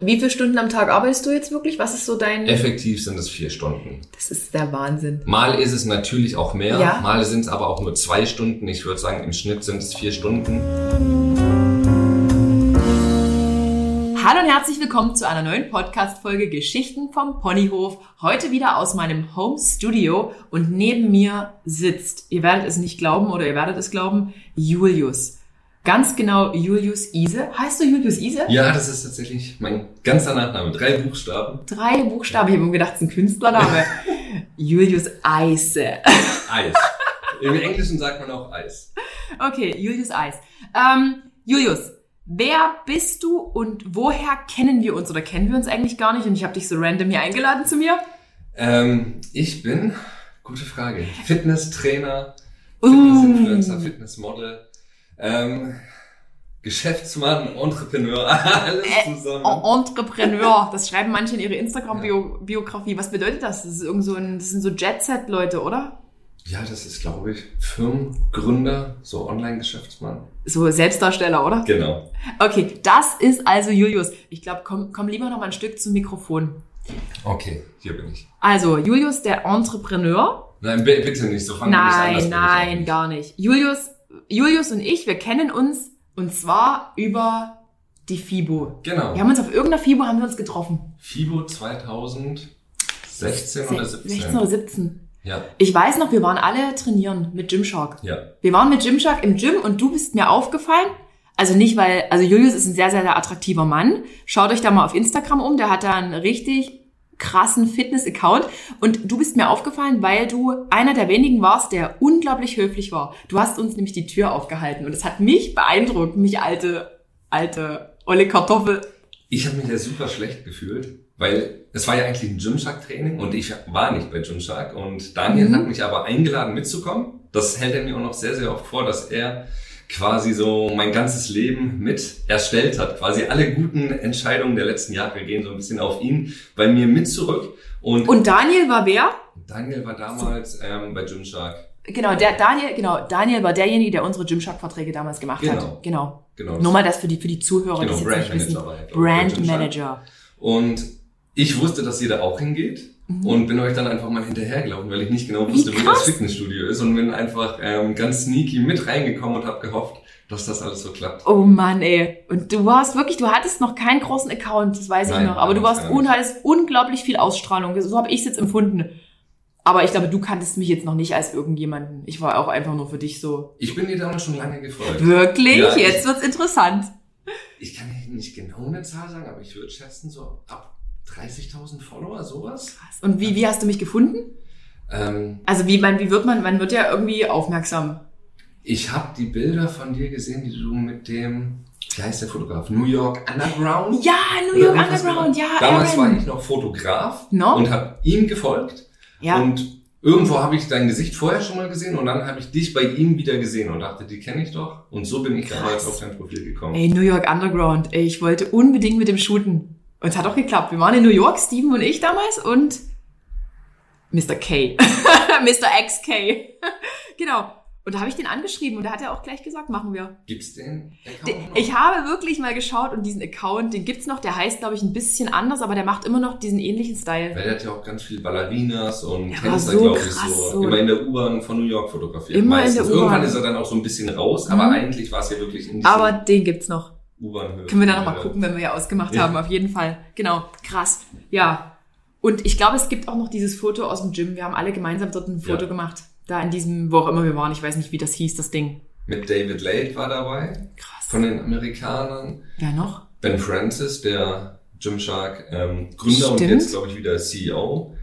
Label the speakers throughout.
Speaker 1: Wie viele Stunden am Tag arbeitest du jetzt wirklich? Was ist so dein...
Speaker 2: Effektiv sind es vier Stunden.
Speaker 1: Das ist der Wahnsinn.
Speaker 2: Mal ist es natürlich auch mehr,
Speaker 1: Ja.
Speaker 2: mal sind es aber auch nur zwei Stunden. Ich würde sagen, im Schnitt sind es vier Stunden.
Speaker 1: Hallo und herzlich willkommen zu einer neuen Podcast-Folge Geschichten vom Ponyhof. Heute wieder aus meinem Home Studio und neben mir sitzt, ihr werdet es nicht glauben oder ihr werdet es glauben, Julius. Ganz genau Julius Ise. Heißt du Julius Ise?
Speaker 2: Ja, das ist tatsächlich mein ganzer Nachname. Drei Buchstaben.
Speaker 1: Drei Buchstaben. Ich habe mir gedacht, es ist ein Künstlername. Julius Eise.
Speaker 2: Eis. Im Englischen sagt man auch Eis.
Speaker 1: Okay, Julius Eis. Ähm, Julius, wer bist du und woher kennen wir uns oder kennen wir uns eigentlich gar nicht? Und ich habe dich so random hier eingeladen zu mir.
Speaker 2: Ähm, ich bin, gute Frage, Fitnesstrainer,
Speaker 1: Uh.
Speaker 2: Fitnessinfluencer, Fitnessmodel, ähm, Geschäftsmann, Entrepreneur, alles
Speaker 1: Äh,
Speaker 2: zusammen.
Speaker 1: En- Entrepreneur, das schreiben manche in ihre Instagram-Biografie. Was bedeutet das? Das ist irgend so ein, das sind so Jet-Set-Leute, oder?
Speaker 2: Ja, das ist, glaube ich, Firmengründer, so Online-Geschäftsmann.
Speaker 1: So Selbstdarsteller, oder?
Speaker 2: Genau.
Speaker 1: Okay, das ist also Julius. Ich glaube, komm, komm lieber noch mal ein Stück zum Mikrofon.
Speaker 2: Okay, hier bin ich.
Speaker 1: Also, Julius, der Entrepreneur.
Speaker 2: Nein, bi- bitte nicht, so fangen wir nicht an.
Speaker 1: Nein, nein, gar nicht. Julius, Julius und ich, wir kennen uns und zwar über die FIBO.
Speaker 2: Genau.
Speaker 1: Wir haben uns auf irgendeiner FIBO haben wir uns getroffen.
Speaker 2: FIBO 2016 oder 17.
Speaker 1: 16 oder 17.
Speaker 2: Ja,
Speaker 1: Ich weiß noch, wir waren alle trainieren mit Gymshark.
Speaker 2: ja.
Speaker 1: Wir waren mit Gymshark im Gym und du bist mir aufgefallen. Also nicht, weil, also Julius ist ein sehr, sehr, sehr attraktiver Mann. Schaut euch da mal auf Instagram um, der hat da einen richtig krassen Fitness-Account. Und du bist mir aufgefallen, weil du einer der wenigen warst, der unglaublich höflich war. Du hast uns nämlich die Tür aufgehalten und es hat mich beeindruckt, mich alte, alte, olle Kartoffel.
Speaker 2: Ich habe mich ja super schlecht gefühlt, weil es war ja eigentlich ein Gymshark-Training und ich war nicht bei Gymshark und Daniel
Speaker 1: Mhm.
Speaker 2: hat mich aber eingeladen mitzukommen. Das hält er mir auch noch sehr, sehr oft vor, dass er quasi so mein ganzes Leben mit erstellt hat. Quasi alle guten Entscheidungen der letzten Jahre gehen so ein bisschen auf ihn, bei mir mit zurück. Und,
Speaker 1: Und Daniel war wer?
Speaker 2: Daniel war damals ähm, bei Gymshark.
Speaker 1: Genau, der Daniel, genau, Daniel war derjenige, der unsere Gymshark-Verträge damals gemacht
Speaker 2: Genau.
Speaker 1: hat. Genau.
Speaker 2: Genau.
Speaker 1: Nur mal das für die, für die Zuhörer,
Speaker 2: Genau,
Speaker 1: die jetzt
Speaker 2: Brand
Speaker 1: nicht wissen. Brand. Manager.
Speaker 2: Und ich wusste, dass ihr da auch hingeht
Speaker 1: Mhm.
Speaker 2: und bin euch dann einfach mal hinterhergelaufen, weil ich nicht genau wusste, wo das Fitnessstudio ist und bin einfach ähm, ganz sneaky mit reingekommen und habe gehofft, dass das alles so klappt.
Speaker 1: Oh Mann, ey. Und du warst wirklich, du hattest noch keinen großen Account, das weiß
Speaker 2: Nein,
Speaker 1: ich noch. Aber du warst un, hattest unglaublich viel Ausstrahlung. So habe ich es jetzt empfunden. Aber ich glaube, du kanntest mich jetzt noch nicht als irgendjemanden. Ich war auch einfach nur für dich so.
Speaker 2: Ich bin dir damals schon lange gefolgt.
Speaker 1: Wirklich?
Speaker 2: Ja, ich-
Speaker 1: jetzt wird's interessant.
Speaker 2: Ich kann nicht genau eine Zahl sagen, aber ich würde schätzen so ab 30.000 Follower, sowas.
Speaker 1: Und wie, wie hast du mich gefunden?
Speaker 2: Ähm,
Speaker 1: Also wie, man, wie wird man, man wird ja irgendwie aufmerksam.
Speaker 2: ich habe die Bilder von dir gesehen, die du mit dem, wie heißt der Fotograf? New York Underground?
Speaker 1: Ja, New York Underground,
Speaker 2: mit-
Speaker 1: ja,
Speaker 2: Damals
Speaker 1: Aaron.
Speaker 2: war ich noch Fotograf
Speaker 1: No?
Speaker 2: und habe ihm gefolgt.
Speaker 1: Ja.
Speaker 2: Und irgendwo habe ich dein Gesicht vorher schon mal gesehen und dann habe ich dich bei ihm wieder gesehen und dachte, die kenne ich doch. Und so bin ich damals auf dein Profil gekommen.
Speaker 1: Ey, New York Underground. Ey, ich wollte unbedingt mit dem shooten. Und es hat auch geklappt. Wir waren in New York, Steven und ich damals und Mr. K. Mr. XK. genau. Und da habe ich den angeschrieben und da hat er auch gleich gesagt, machen wir.
Speaker 2: Gibt's den
Speaker 1: De-
Speaker 2: Account noch?
Speaker 1: Ich habe wirklich mal geschaut und diesen Account, den gibt's noch, der heißt, glaube ich, ein bisschen anders, aber der macht immer noch diesen ähnlichen Style.
Speaker 2: Weil der hat ja auch ganz viele Ballerinas und
Speaker 1: Der
Speaker 2: Tänzer,
Speaker 1: so
Speaker 2: glaube ich, so,
Speaker 1: so.
Speaker 2: immer in der U-Bahn von New York fotografiert.
Speaker 1: Immer in
Speaker 2: meistens.
Speaker 1: der U-Bahn.
Speaker 2: Irgendwann ist er dann auch so ein bisschen raus, aber
Speaker 1: Mhm.
Speaker 2: eigentlich war es ja wirklich in diesem
Speaker 1: Aber den gibt's noch.
Speaker 2: U-Bahn-Höhe.
Speaker 1: Können wir dann nochmal gucken, wenn wir ja ausgemacht
Speaker 2: Ja.
Speaker 1: haben, auf jeden Fall. Genau, krass. Ja. Und ich glaube, es gibt auch noch dieses Foto aus dem Gym. Wir haben alle gemeinsam dort ein Foto
Speaker 2: Ja.
Speaker 1: gemacht. Da in diesem, wo auch immer wir waren. Ich weiß nicht, wie das hieß, das Ding.
Speaker 2: Mit David Lade war dabei,
Speaker 1: Krass.
Speaker 2: von den Amerikanern.
Speaker 1: Wer noch?
Speaker 2: Ben Francis, der Gymshark ähm, Gründer und
Speaker 1: Stimmt.
Speaker 2: jetzt, glaube ich, wieder CEO.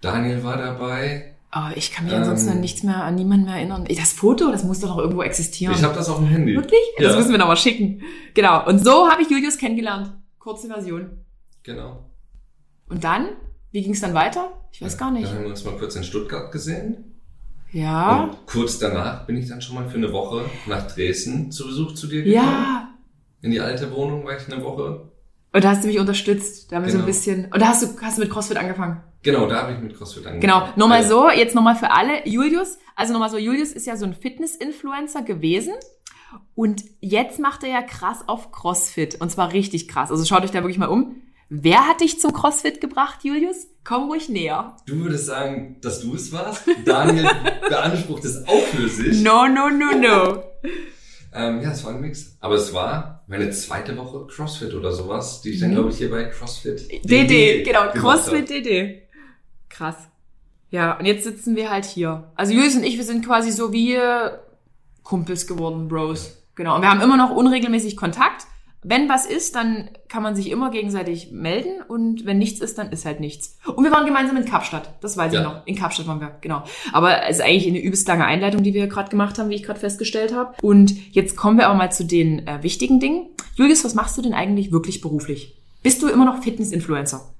Speaker 2: Daniel war dabei.
Speaker 1: Oh, ich kann mich
Speaker 2: Ähm.
Speaker 1: ansonsten an nichts mehr, an niemanden mehr erinnern. Das Foto, das muss doch noch irgendwo existieren.
Speaker 2: Ich habe das auf dem Handy.
Speaker 1: Wirklich? Das
Speaker 2: Ja.
Speaker 1: müssen wir noch mal schicken. Genau. Und so habe ich Julius kennengelernt. Kurze Version.
Speaker 2: Genau.
Speaker 1: Und dann? Wie ging es dann weiter? Ich weiß gar nicht.
Speaker 2: Dann haben wir uns mal kurz in Stuttgart gesehen.
Speaker 1: Ja.
Speaker 2: Und kurz danach bin ich dann schon mal für eine Woche nach Dresden zu Besuch zu dir gekommen.
Speaker 1: Ja.
Speaker 2: In die alte Wohnung war ich eine Woche.
Speaker 1: Und da hast du mich unterstützt. Da haben wir so ein
Speaker 2: Genau.
Speaker 1: bisschen. Und da hast du, hast du mit CrossFit angefangen.
Speaker 2: Genau, da habe ich mit CrossFit angefangen.
Speaker 1: Genau. Nochmal
Speaker 2: Also,
Speaker 1: so, jetzt nochmal für alle. Julius, also nochmal so, Julius ist ja so ein Fitness-Influencer gewesen. Und jetzt macht er ja krass auf CrossFit. Und zwar richtig krass. Also schaut euch da wirklich mal um. Wer hat dich zum CrossFit gebracht, Julius? Komm ruhig näher.
Speaker 2: Du würdest sagen, dass du es warst. Daniel beansprucht es auch für sich.
Speaker 1: No, no, no, no.
Speaker 2: Ähm, ja, es war ein Mix. Aber es war meine zweite Woche CrossFit oder sowas, die ich dann, glaube ich, hier bei CrossFit
Speaker 1: DD, genau, CrossFit DD. Krass. Ja, und jetzt sitzen wir halt hier. Also Julius und ich, wir sind quasi so wie Kumpels geworden, Bros. Genau. Und wir haben immer noch unregelmäßig Kontakt. Wenn was ist, dann kann man sich immer gegenseitig melden und wenn nichts ist, dann ist halt nichts. Und wir waren gemeinsam in Kapstadt, das weiß
Speaker 2: Ja.
Speaker 1: ich noch. In Kapstadt waren wir, genau. Aber es ist eigentlich eine übelst lange Einleitung, die wir gerade gemacht haben, wie ich gerade festgestellt habe. Und jetzt kommen wir aber mal zu den äh, wichtigen Dingen. Julius, was machst du denn eigentlich wirklich beruflich? Bist du immer noch Fitness-Influencer?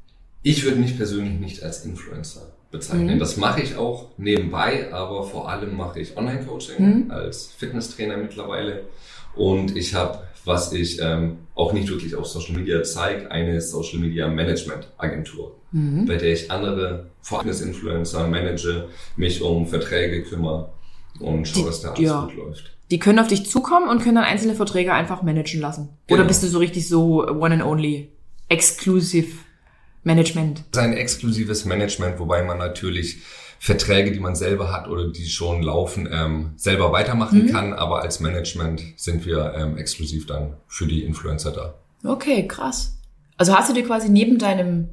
Speaker 2: Ich würde mich persönlich nicht als Influencer bezeichnen.
Speaker 1: Mhm.
Speaker 2: Das mache ich auch nebenbei, aber vor allem mache ich Online-Coaching
Speaker 1: Mhm.
Speaker 2: als Fitnesstrainer mittlerweile. Und ich habe, was ich ähm, auch nicht wirklich auf Social Media zeige, eine Social Media Management Agentur,
Speaker 1: Mhm.
Speaker 2: bei der ich andere Fitness-Influencer manage, mich um Verträge kümmere und schaue, dass da alles
Speaker 1: ja.
Speaker 2: gut läuft.
Speaker 1: Die können auf dich zukommen und können dann einzelne Verträge einfach managen lassen. Oder
Speaker 2: Genau.
Speaker 1: bist du so richtig so one and only, exclusive Management?
Speaker 2: Das ist ein exklusives Management, wobei man natürlich Verträge, die man selber hat oder die schon laufen, ähm, selber weitermachen
Speaker 1: Mhm.
Speaker 2: kann. Aber als Management sind wir ähm, exklusiv dann für die Influencer da.
Speaker 1: Okay, krass. Also hast du dir quasi neben deinem,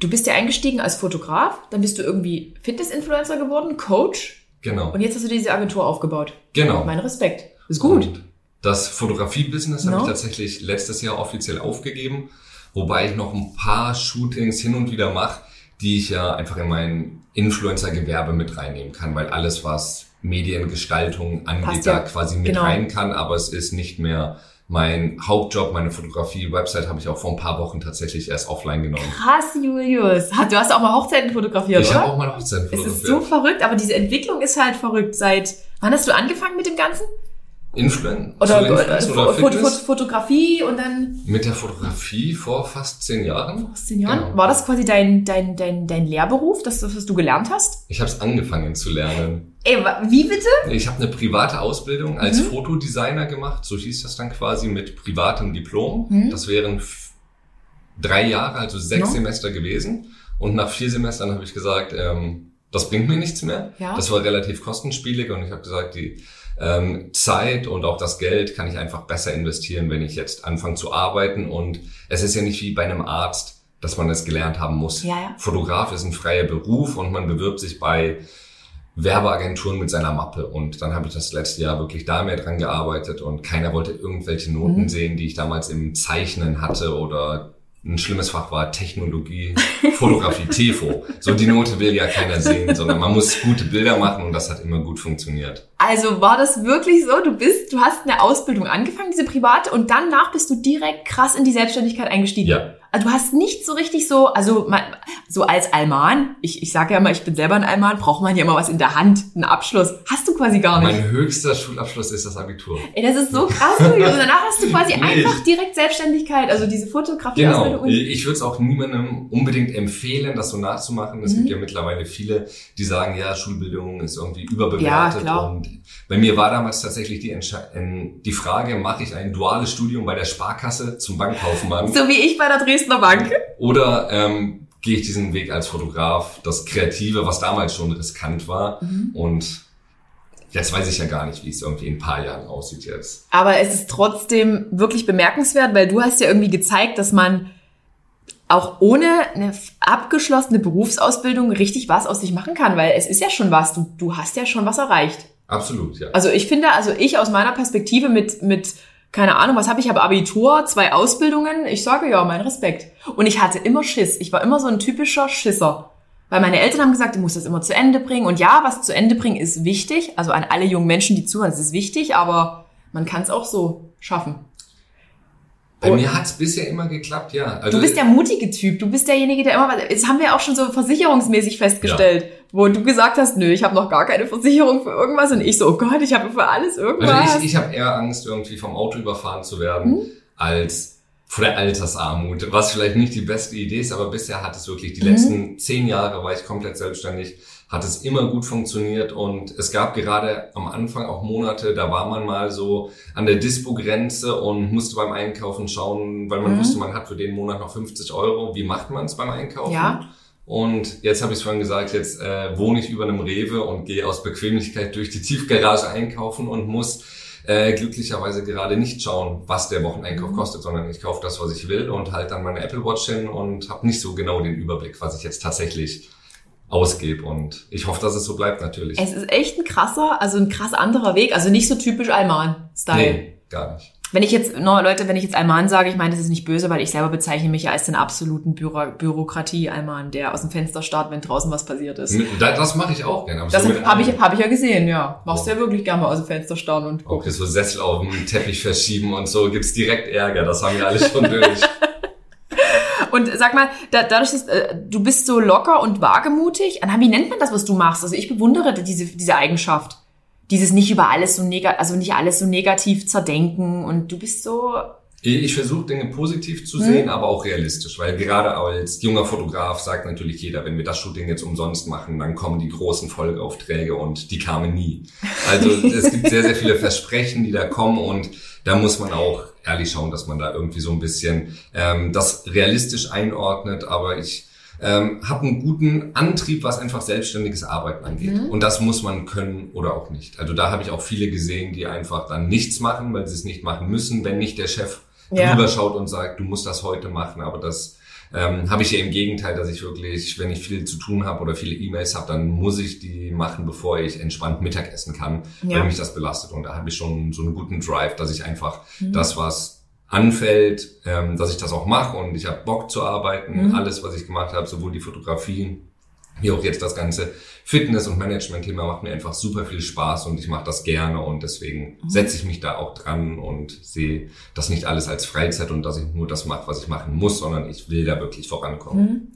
Speaker 1: du bist ja eingestiegen als Fotograf, dann bist du irgendwie Fitness-Influencer geworden, Coach
Speaker 2: Genau.
Speaker 1: und jetzt hast du dir diese Agentur aufgebaut.
Speaker 2: Genau.
Speaker 1: Mein Respekt. Ist gut.
Speaker 2: Und das Fotografie-Business
Speaker 1: No.
Speaker 2: habe ich tatsächlich letztes Jahr offiziell aufgegeben, wobei ich noch ein paar Shootings hin und wieder mache, die ich ja einfach in mein Influencer-Gewerbe mit reinnehmen kann, weil alles, was Mediengestaltung angeht,
Speaker 1: ja.
Speaker 2: da quasi mit
Speaker 1: Genau.
Speaker 2: rein kann, aber es ist nicht mehr mein Hauptjob, meine Fotografie-Website habe ich auch vor ein paar Wochen tatsächlich erst offline genommen.
Speaker 1: Krass, Julius. Du hast auch mal Hochzeiten fotografiert,
Speaker 2: Ich
Speaker 1: oder?
Speaker 2: habe auch mal Hochzeiten
Speaker 1: es ist so
Speaker 2: fotografiert.
Speaker 1: verrückt, aber diese Entwicklung ist halt verrückt. Seit wann hast du angefangen mit dem Ganzen?
Speaker 2: Influen
Speaker 1: Oder, oder,
Speaker 2: Influencer oder Fitness?
Speaker 1: Fo- Fotografie und dann
Speaker 2: Mit der Fotografie vor fast zehn Jahren.
Speaker 1: vor zehn Jahren.
Speaker 2: Genau.
Speaker 1: War das quasi dein, dein, dein, dein Lehrberuf, das, was du gelernt hast?
Speaker 2: Ich habe es angefangen zu lernen.
Speaker 1: Ey, wie bitte?
Speaker 2: Ich habe eine private Ausbildung als
Speaker 1: Mhm.
Speaker 2: Fotodesigner gemacht, so hieß das dann quasi mit privatem Diplom.
Speaker 1: Mhm.
Speaker 2: Das wären drei Jahre, also sechs
Speaker 1: No.
Speaker 2: Semester gewesen. Und nach vier Semestern habe ich gesagt, ähm, das bringt mir nichts mehr.
Speaker 1: Ja.
Speaker 2: Das war relativ kostenspielig und ich habe gesagt, die ähm, Zeit und auch das Geld kann ich einfach besser investieren, wenn ich jetzt anfange zu arbeiten. Und es ist ja nicht wie bei einem Arzt, dass man das gelernt haben muss.
Speaker 1: Ja, ja.
Speaker 2: Fotograf ist ein freier Beruf und man bewirbt sich bei Werbeagenturen mit seiner Mappe. Und dann habe ich das letzte Jahr wirklich da mehr dran gearbeitet und keiner wollte irgendwelche Noten
Speaker 1: Mhm.
Speaker 2: sehen, die ich damals im Zeichnen hatte oder ein schlimmes Fach war Technologie, Fotografie, TEFO. So die Note will ja keiner sehen, sondern man muss gute Bilder machen und das hat immer gut funktioniert.
Speaker 1: Also war das wirklich so? Du bist, du hast eine Ausbildung angefangen, diese private, und danach bist du direkt krass in die Selbstständigkeit eingestiegen.
Speaker 2: Ja.
Speaker 1: Also du hast nicht so richtig so, also so als Alman, ich, ich sage ja immer, ich bin selber ein Alman, braucht man ja immer was in der Hand, einen Abschluss. Hast du quasi gar nicht.
Speaker 2: Mein höchster Schulabschluss ist das Abitur.
Speaker 1: Ey, das ist so krass, Julius. Und danach hast du quasi
Speaker 2: Nee.
Speaker 1: einfach direkt Selbstständigkeit, also diese Fotografie-Ausbildung.
Speaker 2: Genau. Ich würde es auch niemandem unbedingt empfehlen, das so nachzumachen. Es
Speaker 1: Mhm.
Speaker 2: gibt ja mittlerweile viele, die sagen, ja, Schulbildung ist irgendwie
Speaker 1: Ja,
Speaker 2: überbewertet.
Speaker 1: klar.
Speaker 2: Und bei mir war damals tatsächlich die, Entsche ähm, die Frage, mache ich ein duales Studium bei der Sparkasse zum Bankkaufmann
Speaker 1: So wie ich bei der Dresdner Bank.
Speaker 2: oder ähm, gehe ich diesen Weg als Fotograf, das Kreative, was damals schon riskant war.
Speaker 1: Mhm.
Speaker 2: Und jetzt weiß ich ja gar nicht, wie es irgendwie in ein paar Jahren aussieht jetzt.
Speaker 1: Aber es ist trotzdem wirklich bemerkenswert, weil du hast ja irgendwie gezeigt, dass man auch ohne eine abgeschlossene Berufsausbildung richtig was aus sich machen kann, weil es ist ja schon was. Du, du hast ja schon was erreicht.
Speaker 2: Absolut, ja.
Speaker 1: Also ich finde, also ich aus meiner Perspektive mit, mit keine Ahnung, was habe ich, habe Abitur, zwei Ausbildungen, ich sage ja, mein Respekt. Und ich hatte immer Schiss. Ich war immer so ein typischer Schisser. Weil meine Eltern haben gesagt, du musst das immer zu Ende bringen. Und ja, was zu Ende bringen ist wichtig. Also an alle jungen Menschen, die zuhören, es ist wichtig, aber man kann es auch so schaffen.
Speaker 2: Bei mir hat's bisher immer geklappt, ja. Also,
Speaker 1: Du bist der mutige Typ. Du bist derjenige, der immer, das haben wir auch schon so versicherungsmäßig festgestellt, wo du gesagt hast, nö, ich habe noch gar keine Versicherung für irgendwas. Und ich so, oh Gott, ich habe für alles irgendwas.
Speaker 2: Also ich, ich habe eher Angst, irgendwie vom Auto überfahren zu werden,
Speaker 1: Hm?
Speaker 2: als vor der Altersarmut. Was vielleicht nicht die beste Idee ist, aber bisher hat es wirklich, die
Speaker 1: Mhm.
Speaker 2: letzten zehn Jahre war ich komplett selbstständig, hat es immer gut funktioniert und es gab gerade am Anfang auch Monate, da war man mal so an der Dispo-Grenze und musste beim Einkaufen schauen, weil man mhm. wusste, man hat für den Monat noch 50 Euro. Wie macht man es beim Einkaufen?
Speaker 1: Ja.
Speaker 2: Und jetzt habe ich es vorhin gesagt, jetzt äh, wohne ich über einem Rewe und gehe aus Bequemlichkeit durch die Tiefgarage einkaufen und muss äh, glücklicherweise gerade nicht schauen, was der Wocheneinkauf mhm. kostet, sondern ich kaufe das, was ich will und halt dann meine Apple Watch hin und habe nicht so genau den Überblick, was ich jetzt tatsächlich ausgebe. Und ich hoffe, dass es so bleibt natürlich.
Speaker 1: Es ist echt ein krasser, also ein krass anderer Weg. Also nicht so typisch Alman-Style.
Speaker 2: Nee, gar nicht.
Speaker 1: Wenn ich jetzt, no, Leute, wenn ich jetzt Alman sage, ich meine, das ist nicht böse, weil ich selber bezeichne mich ja als den absoluten Büro Bürokratie-Alman, der aus dem Fenster starrt, wenn draußen was passiert ist.
Speaker 2: Das, das mache ich auch gerne.
Speaker 1: Das so habe ich, hab ich ja gesehen, ja. Machst du ja wirklich gerne mal aus dem Fenster starren und
Speaker 2: gucken. Okay, so Sessel auf dem Teppich verschieben und so gibt's direkt Ärger. Das haben wir alle schon durch.
Speaker 1: Und sag mal, da, dadurch, dass äh, du bist so locker und wagemutig, wie nennt man das, was du machst? Also ich bewundere diese, diese Eigenschaft. Dieses nicht über alles so negativ, also nicht alles so negativ zerdenken und du bist so.
Speaker 2: Ich versuche Dinge positiv zu sehen, hm. aber auch realistisch, weil gerade als junger Fotograf sagt natürlich jeder, wenn wir das Shooting jetzt umsonst machen, dann kommen die großen Folgeaufträge und die kamen nie. Also es gibt sehr, sehr viele Versprechen, die da kommen und da muss man auch ehrlich schauen, dass man da irgendwie so ein bisschen ähm, das realistisch einordnet. Aber ich ähm, habe einen guten Antrieb, was einfach selbstständiges Arbeiten angeht. Mhm. Und das muss man können oder auch nicht. Also da habe ich auch viele gesehen, die einfach dann nichts machen, weil sie es nicht machen müssen, wenn nicht der Chef ja. drüber schaut und sagt, du musst das heute machen. Aber das ähm, habe ich ja im Gegenteil, dass ich wirklich, wenn ich viel zu tun habe oder viele E-Mails habe, dann muss ich die machen, bevor ich entspannt Mittag essen kann, ja. weil mich das belastet. Und da habe ich schon so einen guten Drive, dass ich einfach mhm. das, was anfällt, ähm, dass ich das auch mache und ich habe Bock zu arbeiten. Mhm. Alles, was ich gemacht habe, sowohl die Fotografie wie auch jetzt das ganze Fitness- und Management-Thema macht mir einfach super viel Spaß und ich mache das gerne und deswegen mhm. setze ich mich da auch dran und sehe das nicht alles als Freizeit und dass ich nur das mache, was ich machen muss, sondern ich will da wirklich vorankommen. Mhm.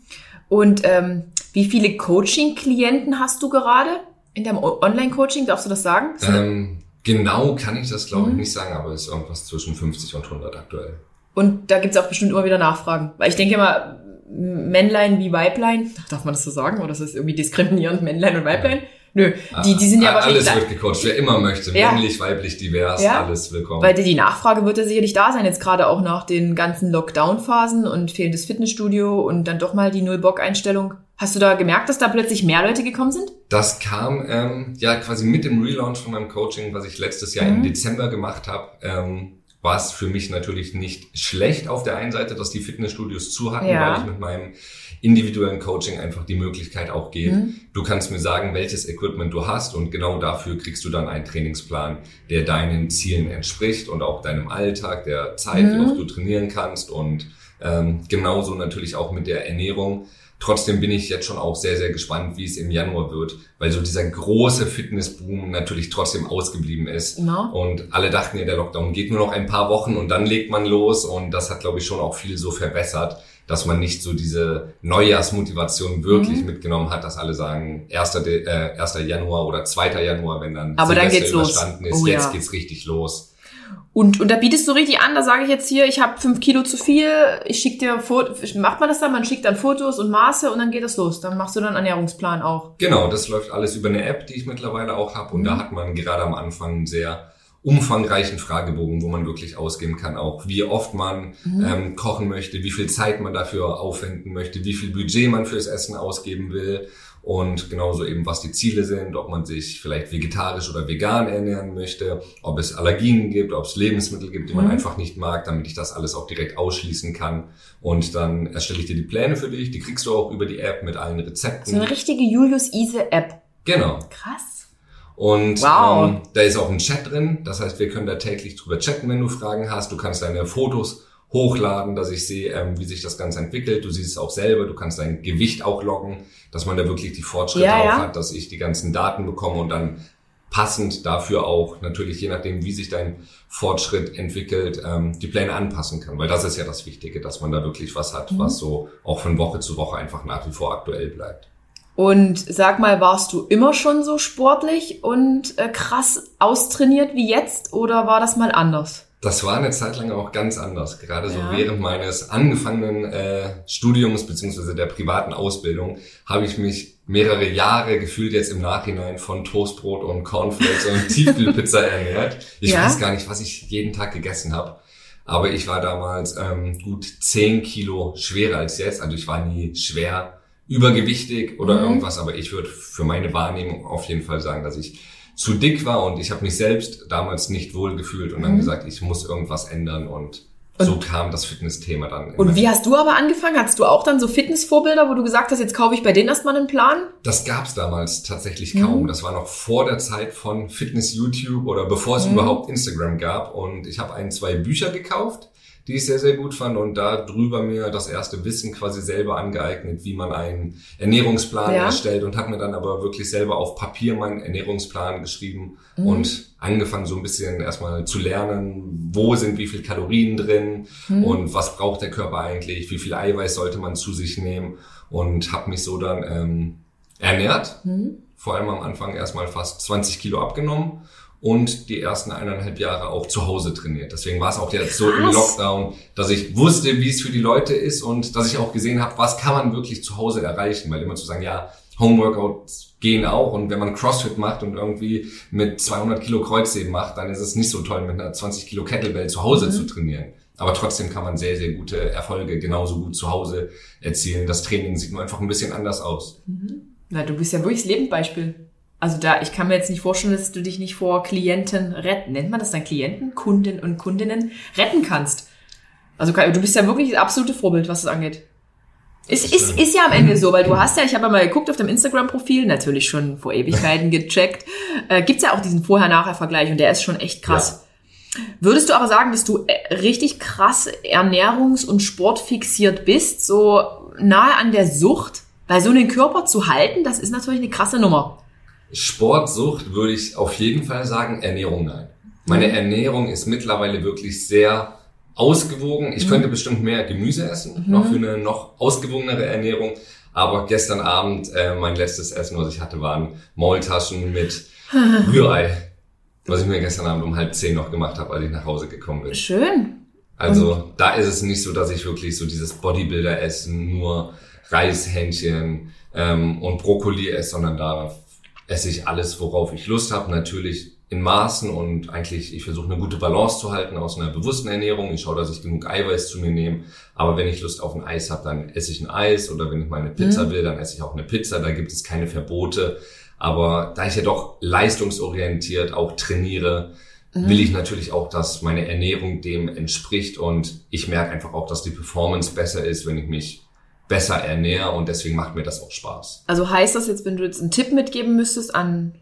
Speaker 1: Und ähm, wie viele Coaching-Klienten hast du gerade in deinem Online-Coaching? Darfst du das sagen?
Speaker 2: Ähm, genau kann ich das, glaube ich, mhm. nicht sagen, aber es ist irgendwas zwischen 50 und 100 aktuell.
Speaker 1: Und da gibt es auch bestimmt immer wieder Nachfragen. Weil ich denke immer, Männlein wie Weiblein. Darf man das so sagen? Oder ist das irgendwie diskriminierend, Männlein und Weiblein? Nö, die, die sind ja
Speaker 2: wahrscheinlich... Alles wird gecoacht, wer immer möchte. Ja. Männlich, weiblich, divers, ja. alles willkommen.
Speaker 1: Weil die Nachfrage wird ja sicherlich da sein, jetzt gerade auch nach den ganzen Lockdown-Phasen und fehlendes Fitnessstudio und dann doch mal die Null-Bock-Einstellung. Hast du da gemerkt, dass da plötzlich mehr Leute gekommen sind?
Speaker 2: Das kam ähm, ja quasi mit dem Relaunch von meinem Coaching, was ich letztes Jahr mhm. im Dezember gemacht habe. Ähm, war es für mich natürlich nicht schlecht auf der einen Seite, dass die Fitnessstudios zu hatten, ja. weil ich mit meinem individuellen Coaching einfach die Möglichkeit auch gebe. Mhm. Du kannst mir sagen, welches Equipment du hast und genau dafür kriegst du dann einen Trainingsplan, der deinen Zielen entspricht und auch deinem Alltag, der Zeit, mhm. wie oft du trainieren kannst und ähm, genauso natürlich auch mit der Ernährung. Trotzdem bin ich jetzt schon auch sehr, sehr gespannt, wie es im Januar wird, weil so dieser große Fitnessboom natürlich trotzdem ausgeblieben ist. No. Und alle dachten ja, der Lockdown geht nur noch ein paar Wochen und dann legt man los. Und das hat, glaube ich, schon auch viel so verbessert, dass man nicht so diese Neujahrsmotivation wirklich mhm. mitgenommen hat, dass alle sagen, 1. äh, 1. Januar oder 2. Januar, wenn dann
Speaker 1: Aber dann geht's überstanden
Speaker 2: los. ist, oh, jetzt ja. geht's richtig los.
Speaker 1: Und, und da bietest du richtig an, da sage ich jetzt hier, ich habe fünf Kilo zu viel, ich schicke dir Fotos, macht man das dann, man schickt dann Fotos und Maße und dann geht das los. Dann machst du dann einen Ernährungsplan auch.
Speaker 2: Genau, das läuft alles über eine App, die ich mittlerweile auch habe. Und mhm. da hat man gerade am Anfang einen sehr umfangreichen Fragebogen, wo man wirklich ausgeben kann, auch wie oft man mhm. ähm, kochen möchte, wie viel Zeit man dafür aufwenden möchte, wie viel Budget man fürs Essen ausgeben will und genauso eben, was die Ziele sind, ob man sich vielleicht vegetarisch oder vegan ernähren möchte, ob es Allergien gibt, ob es Lebensmittel gibt, die man mhm. einfach nicht mag, damit ich das alles auch direkt ausschließen kann. Und dann erstelle ich dir die Pläne für dich, die kriegst du auch über die App mit allen Rezepten.
Speaker 1: So eine richtige Julius Ise App.
Speaker 2: Genau.
Speaker 1: Krass.
Speaker 2: Und wow. ähm, da ist auch ein Chat drin. Das heißt, wir können da täglich drüber chatten, wenn du Fragen hast. Du kannst deine Fotos hochladen, dass ich sehe, ähm, wie sich das Ganze entwickelt. Du siehst es auch selber, du kannst dein Gewicht auch loggen, dass man da wirklich die Fortschritte ja, auch ja. hat, dass ich die ganzen Daten bekomme und dann passend dafür auch natürlich je nachdem, wie sich dein Fortschritt entwickelt, ähm, die Pläne anpassen kann. Weil das ist ja das Wichtige, dass man da wirklich was hat, mhm. was so auch von Woche zu Woche einfach nach wie vor aktuell bleibt.
Speaker 1: Und sag mal, warst du immer schon so sportlich und äh, krass austrainiert wie jetzt oder war das mal anders?
Speaker 2: Das war eine Zeit lang auch ganz anders. Gerade so
Speaker 1: Ja.
Speaker 2: während meines angefangenen äh, Studiums beziehungsweise der privaten Ausbildung habe ich mich mehrere Jahre gefühlt jetzt im Nachhinein von Toastbrot und Cornflakes und Tiefkühlpizza ernährt. Ich
Speaker 1: Ja?
Speaker 2: weiß gar nicht, was ich jeden Tag gegessen habe. Aber ich war damals ähm, gut 10 Kilo schwerer als jetzt. Also ich war nie schwer übergewichtig oder
Speaker 1: Mhm.
Speaker 2: irgendwas, aber ich würde für meine Wahrnehmung auf jeden Fall sagen, dass ich zu dick war und ich habe mich selbst damals nicht wohl gefühlt und dann
Speaker 1: Mhm.
Speaker 2: gesagt, ich muss irgendwas ändern und, so kam das Fitnessthema dann.
Speaker 1: Und wie hast du aber angefangen? Hattest du auch dann so Fitnessvorbilder, wo du gesagt hast, jetzt kaufe ich bei denen erstmal einen Plan?
Speaker 2: Das gab's damals tatsächlich
Speaker 1: Mhm.
Speaker 2: kaum. Das war noch vor der Zeit von Fitness YouTube oder bevor es
Speaker 1: Mhm.
Speaker 2: überhaupt Instagram gab. Und ich habe ein, zwei Bücher gekauft, die ich sehr, sehr gut fand und da drüber mir das erste Wissen quasi selber angeeignet, wie man einen Ernährungsplan
Speaker 1: Ja.
Speaker 2: erstellt und habe mir dann aber wirklich selber auf Papier meinen Ernährungsplan geschrieben
Speaker 1: Mhm.
Speaker 2: und angefangen so ein bisschen erstmal zu lernen, wo sind wie viel Kalorien drin
Speaker 1: Mhm.
Speaker 2: und was braucht der Körper eigentlich, wie viel Eiweiß sollte man zu sich nehmen und habe mich so dann ähm, ernährt.
Speaker 1: Mhm.
Speaker 2: Vor allem am Anfang erstmal fast 20 Kilo abgenommen und die ersten eineinhalb Jahre auch zu Hause trainiert. Deswegen war es auch jetzt so im. Lockdown, dass ich wusste, wie es für die Leute ist und dass ich auch gesehen habe, was kann man wirklich zu Hause erreichen. Weil immer zu sagen, ja, Homeworkouts gehen auch und wenn man CrossFit macht und irgendwie mit 200 Kilo Kreuzheben macht, dann ist es nicht so toll, mit einer 20 Kilo Kettlebell zu Hause
Speaker 1: Mhm.
Speaker 2: zu trainieren. Aber trotzdem kann man sehr, sehr gute Erfolge genauso gut zu Hause erzielen. Das Training sieht nur einfach ein bisschen anders aus.
Speaker 1: Na, du bist ja wirklich das Lebendbeispiel. Also da, ich kann mir jetzt nicht vorstellen, dass du dich nicht vor Klienten retten, nennt man das dann Klienten, Kunden und Kundinnen retten kannst. Also du bist ja wirklich das absolute Vorbild, was das angeht. Ist, ist,
Speaker 2: stimmt.
Speaker 1: ist ja am Ende so, weil du hast ja, ich habe ja mal geguckt auf deinem Instagram-Profil, natürlich schon vor Ewigkeiten gecheckt, äh, gibt's ja auch diesen Vorher-Nachher-Vergleich und der ist schon echt krass. Würdest du aber sagen, dass du äh, richtig krass ernährungs- und sportfixiert bist, so nahe an der Sucht? Weil so einen Körper zu halten, das ist natürlich eine krasse Nummer.
Speaker 2: Sportsucht würde ich auf jeden Fall sagen, Ernährung nein. Meine
Speaker 1: Mhm.
Speaker 2: Ernährung ist mittlerweile wirklich sehr ausgewogen. Ich
Speaker 1: Mhm.
Speaker 2: könnte bestimmt mehr Gemüse essen, noch für eine noch ausgewogenere Ernährung. Aber gestern Abend, äh, mein letztes Essen, was ich hatte, waren Maultaschen mit Rührei. Was ich mir gestern Abend um halb zehn noch gemacht habe, als ich nach Hause gekommen bin.
Speaker 1: Schön.
Speaker 2: Also da ist es nicht so, dass ich wirklich so dieses Bodybuilder-Essen, nur Reishähnchen ähm, und Brokkoli esse, sondern da esse ich alles, worauf ich Lust habe. Natürlich in Maßen und eigentlich, ich versuche eine gute Balance zu halten aus einer bewussten Ernährung. Ich schaue, dass ich genug Eiweiß zu mir nehme. Aber wenn ich Lust auf ein Eis habe, dann esse ich ein Eis. Oder wenn ich mal eine Pizza will, dann esse ich auch eine Pizza. Da gibt es keine Verbote. Aber da ich ja doch leistungsorientiert auch trainiere, will ich natürlich auch, dass meine Ernährung dem entspricht und ich merke einfach auch, dass die Performance besser ist, wenn ich mich besser ernähre und deswegen macht mir das auch Spaß.
Speaker 1: Also heißt das jetzt, wenn du jetzt einen Tipp mitgeben müsstest an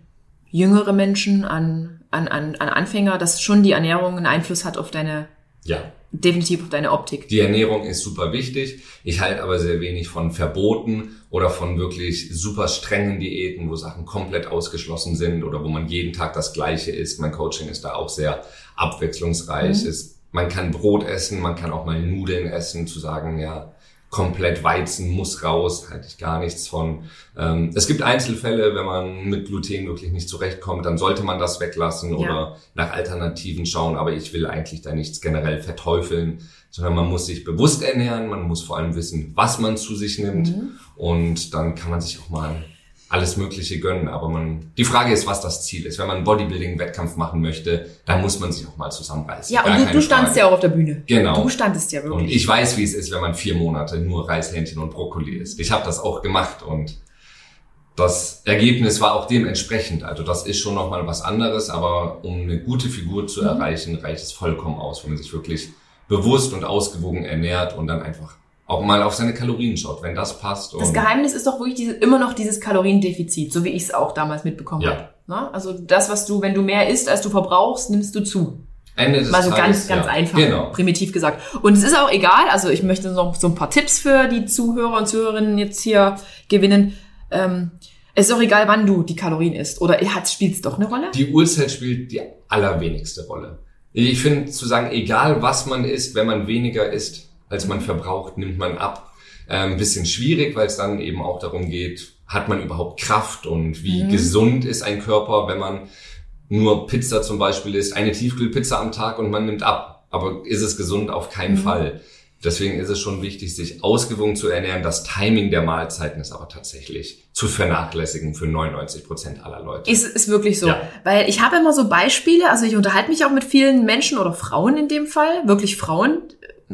Speaker 1: jüngere Menschen, an, an, an, an Anfänger, dass schon die Ernährung einen Einfluss hat auf deine,
Speaker 2: Ja,
Speaker 1: definitiv auf deine Optik.
Speaker 2: die Ernährung ist super wichtig. Ich halte aber sehr wenig von Verboten oder von wirklich super strengen Diäten, wo Sachen komplett ausgeschlossen sind oder wo man jeden Tag das Gleiche isst. Mein Coaching ist da auch sehr abwechslungsreich.
Speaker 1: Mhm.
Speaker 2: Es, man kann Brot essen, man kann auch mal Nudeln essen, zu sagen, ja, komplett Weizen muss raus, halte ich gar nichts von. Ähm, es gibt Einzelfälle, wenn man mit Gluten wirklich nicht zurechtkommt, dann sollte man das weglassen
Speaker 1: Ja.
Speaker 2: oder nach Alternativen schauen, aber ich will eigentlich da nichts generell verteufeln, sondern man muss sich bewusst ernähren, man muss vor allem wissen, was man zu sich nimmt
Speaker 1: Mhm.
Speaker 2: und dann kann man sich auch mal alles Mögliche gönnen, aber man, die Frage ist, was das Ziel ist. Wenn man einen Bodybuilding-Wettkampf machen möchte, dann muss man sich auch mal zusammenreißen.
Speaker 1: Ja,
Speaker 2: Gar
Speaker 1: und du, du standst
Speaker 2: Frage.
Speaker 1: ja auch auf der Bühne.
Speaker 2: Genau.
Speaker 1: Du standest ja
Speaker 2: Und
Speaker 1: wirklich.
Speaker 2: ich weiß, wie es ist, wenn man vier Monate nur Reishähnchen und Brokkoli isst. Ich habe das auch gemacht und das Ergebnis war auch dementsprechend. Also das ist schon nochmal was anderes, aber um eine gute Figur
Speaker 1: Mhm.
Speaker 2: zu erreichen, reicht es vollkommen aus, wenn man sich wirklich bewusst und ausgewogen ernährt und dann einfach auch mal auf seine Kalorien schaut, wenn das passt.
Speaker 1: das Geheimnis ist doch wirklich diese, immer noch dieses Kaloriendefizit, so wie ich es auch damals mitbekommen
Speaker 2: Ja.
Speaker 1: habe. Ne? Also das, was du, wenn du mehr isst, als du verbrauchst, nimmst du zu.
Speaker 2: Ende des
Speaker 1: Mal so
Speaker 2: Tages,
Speaker 1: ganz, ganz
Speaker 2: ja.
Speaker 1: einfach,
Speaker 2: Genau.
Speaker 1: primitiv gesagt. Und es ist auch egal, also ich möchte noch so ein paar Tipps für die Zuhörer und Zuhörerinnen jetzt hier gewinnen. Ähm, es ist auch egal, wann du die Kalorien isst. Oder hat spielt es doch eine Rolle?
Speaker 2: Die Uhrzeit spielt die allerwenigste Rolle. Ich finde zu sagen, egal was man isst, wenn man weniger isst, als man verbraucht, nimmt man ab. Ein bisschen schwierig, weil es dann eben auch darum geht, hat man überhaupt Kraft und wie
Speaker 1: Mhm.
Speaker 2: gesund ist ein Körper, wenn man nur Pizza zum Beispiel isst, eine Tiefkühlpizza am Tag und man nimmt ab. Aber ist es gesund? Auf keinen mhm. Fall. Deswegen ist es schon wichtig, sich ausgewogen zu ernähren. Das Timing der Mahlzeiten ist aber tatsächlich zu vernachlässigen für 99 Prozent aller Leute.
Speaker 1: Ist, ist wirklich so. Ja. Weil ich habe immer so Beispiele, also ich unterhalte mich auch mit vielen Menschen oder Frauen in dem Fall, wirklich Frauen.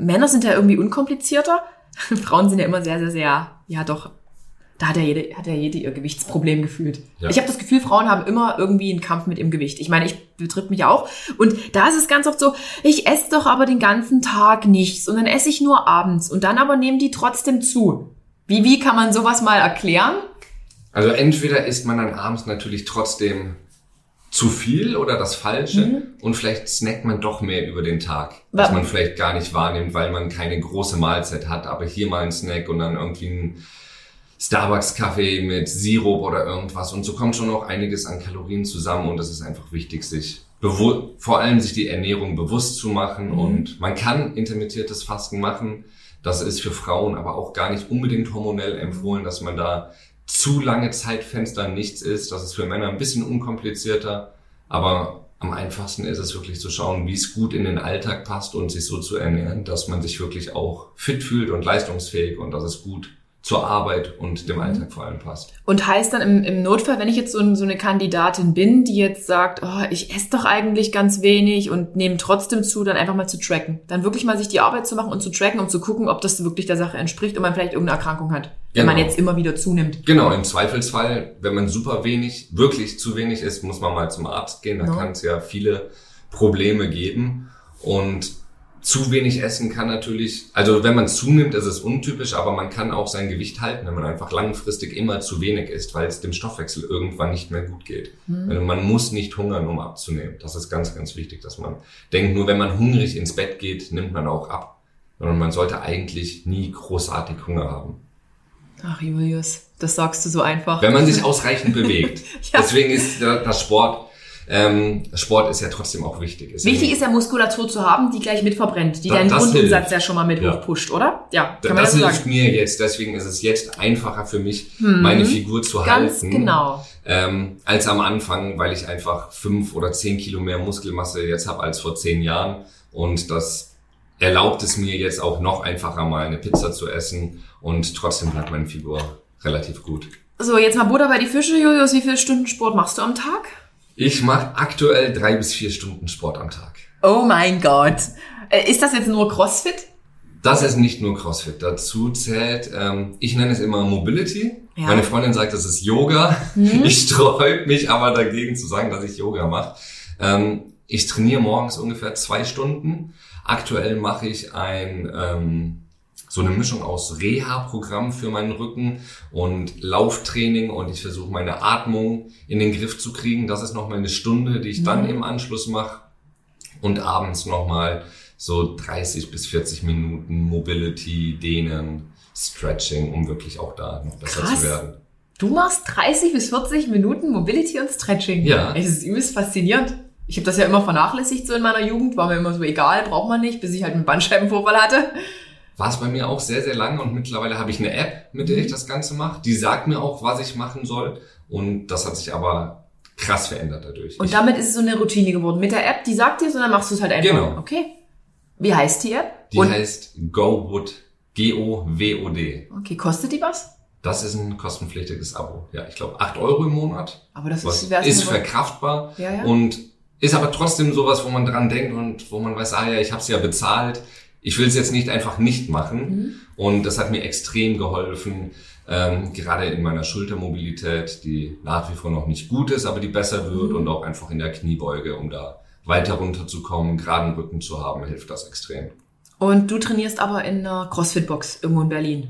Speaker 1: Männer sind ja irgendwie unkomplizierter. Frauen sind ja immer sehr, sehr, sehr, ja doch da hat ja jede, hat ja jede ihr Gewichtsproblem gefühlt. Ja. Ich habe das Gefühl, Frauen haben immer irgendwie einen Kampf mit ihrem Gewicht. Ich meine, ich betrifft mich auch. Und da ist es ganz oft so, ich esse doch aber den ganzen Tag nichts und dann esse ich nur abends und dann aber nehmen die trotzdem zu. Wie, wie kann man sowas mal erklären?
Speaker 2: Also entweder isst man dann abends natürlich trotzdem zu viel oder das Falsche mhm. und vielleicht snackt man doch mehr über den Tag, was man vielleicht gar nicht wahrnimmt, weil man keine große Mahlzeit hat, aber hier mal ein Snack und dann irgendwie ein Starbucks-Kaffee mit Sirup oder irgendwas. Und so kommt schon noch einiges an Kalorien zusammen und es ist einfach wichtig, sich vor allem sich die Ernährung bewusst zu machen. Mhm. Und man kann intermittiertes Fasten machen. Das ist für Frauen aber auch gar nicht unbedingt hormonell empfohlen, dass man da zu lange Zeitfenster nichts ist. Das ist für Männer ein bisschen unkomplizierter. Aber am einfachsten ist es wirklich zu schauen, wie es gut in den Alltag passt und sich so zu ernähren, dass man sich wirklich auch fit fühlt und leistungsfähig und dass es gut zur Arbeit und dem Alltag vor allem passt.
Speaker 1: Und heißt dann im, im Notfall, wenn ich jetzt so, so, eine Kandidatin bin, die jetzt sagt, oh, ich esse doch eigentlich ganz wenig und nehme trotzdem zu, dann einfach mal zu tracken. Dann wirklich mal sich die Arbeit zu machen und zu tracken, um zu gucken, ob das wirklich der Sache entspricht und man vielleicht irgendeine Erkrankung hat, wenn man genau. jetzt immer wieder zunimmt.
Speaker 2: Genau, im Zweifelsfall, wenn man super wenig, wirklich zu wenig ist, muss man mal zum Arzt gehen. Da no. kann es ja viele Probleme geben. Und zu wenig essen kann natürlich, also wenn man zunimmt, ist es untypisch, aber man kann auch sein Gewicht halten, wenn man einfach langfristig immer zu wenig isst, weil es dem Stoffwechsel irgendwann nicht mehr gut geht. Mhm. Also man muss nicht hungern, um abzunehmen. Das ist ganz, ganz wichtig, dass man denkt, nur wenn man hungrig ins Bett geht, nimmt man auch ab. Sondern man sollte eigentlich nie großartig Hunger haben.
Speaker 1: Ach, Julius, das sagst du so einfach.
Speaker 2: Wenn man sich ausreichend bewegt. ja. Deswegen ist das Sport ähm, Sport ist ja trotzdem auch wichtig.
Speaker 1: Ist wichtig ist ja Muskulatur zu haben, die gleich mitverbrennt, die da, deinen Grundumsatz ja schon mal mit ja. hochpusht, oder?
Speaker 2: Ja, kann da, man das, das hilft sagen. mir jetzt. Deswegen ist es jetzt einfacher für mich, hm. meine Figur zu Ganz halten.
Speaker 1: genau.
Speaker 2: Ähm, als am Anfang, weil ich einfach fünf oder zehn Kilo mehr Muskelmasse jetzt habe als vor zehn Jahren. Und das erlaubt es mir jetzt auch noch einfacher mal eine Pizza zu essen und trotzdem bleibt meine Figur relativ gut.
Speaker 1: So, jetzt mal Butter bei die Fische, Julius. Wie viele Stunden Sport machst du am Tag?
Speaker 2: Ich mache aktuell drei bis vier Stunden Sport am Tag.
Speaker 1: Oh mein Gott. Äh, ist das jetzt nur CrossFit?
Speaker 2: Das ist nicht nur CrossFit. Dazu zählt, ähm, ich nenne es immer Mobility. Ja. Meine Freundin sagt, das ist Yoga. Mhm. Ich sträub mich aber dagegen zu sagen, dass ich Yoga mache. Ähm, ich trainiere morgens ungefähr zwei Stunden. Aktuell mache ich ein ähm, so eine Mischung aus Reha-Programm für meinen Rücken und Lauftraining und ich versuche meine Atmung in den Griff zu kriegen. Das ist nochmal eine Stunde, die ich dann mhm. im Anschluss mache und abends nochmal so 30 bis 40 Minuten Mobility, Dehnen, Stretching, um wirklich auch da noch besser Krass. zu werden.
Speaker 1: Du machst 30 bis 40 Minuten Mobility und Stretching. Ja. Es ist übelst faszinierend. Ich habe das ja immer vernachlässigt so in meiner Jugend, war mir immer so egal, braucht man nicht, bis ich halt einen Bandscheibenvorfall hatte
Speaker 2: war es bei mir auch sehr, sehr lange und mittlerweile habe ich eine App, mit der ich mhm. das Ganze mache. Die sagt mir auch, was ich machen soll und das hat sich aber krass verändert dadurch.
Speaker 1: Und ich damit ist es so eine Routine geworden. Mit der App, die sagt dir, sondern machst du es halt einfach.
Speaker 2: Genau.
Speaker 1: Okay. Wie heißt die App?
Speaker 2: Die und heißt GoWood. G-O-W-O-D.
Speaker 1: Okay, kostet die was?
Speaker 2: Das ist ein kostenpflichtiges Abo. Ja, ich glaube 8 Euro im Monat.
Speaker 1: Aber das
Speaker 2: ist, ist verkraftbar ja, ja. und ist aber trotzdem sowas, wo man dran denkt und wo man weiß, ah ja, ich habe es ja bezahlt ich will es jetzt nicht einfach nicht machen. Mhm. Und das hat mir extrem geholfen, ähm, gerade in meiner Schultermobilität, die nach wie vor noch nicht gut ist, aber die besser wird mhm. und auch einfach in der Kniebeuge, um da weiter runterzukommen, geraden Rücken zu haben, hilft das extrem.
Speaker 1: Und du trainierst aber in einer CrossFit-Box irgendwo in Berlin.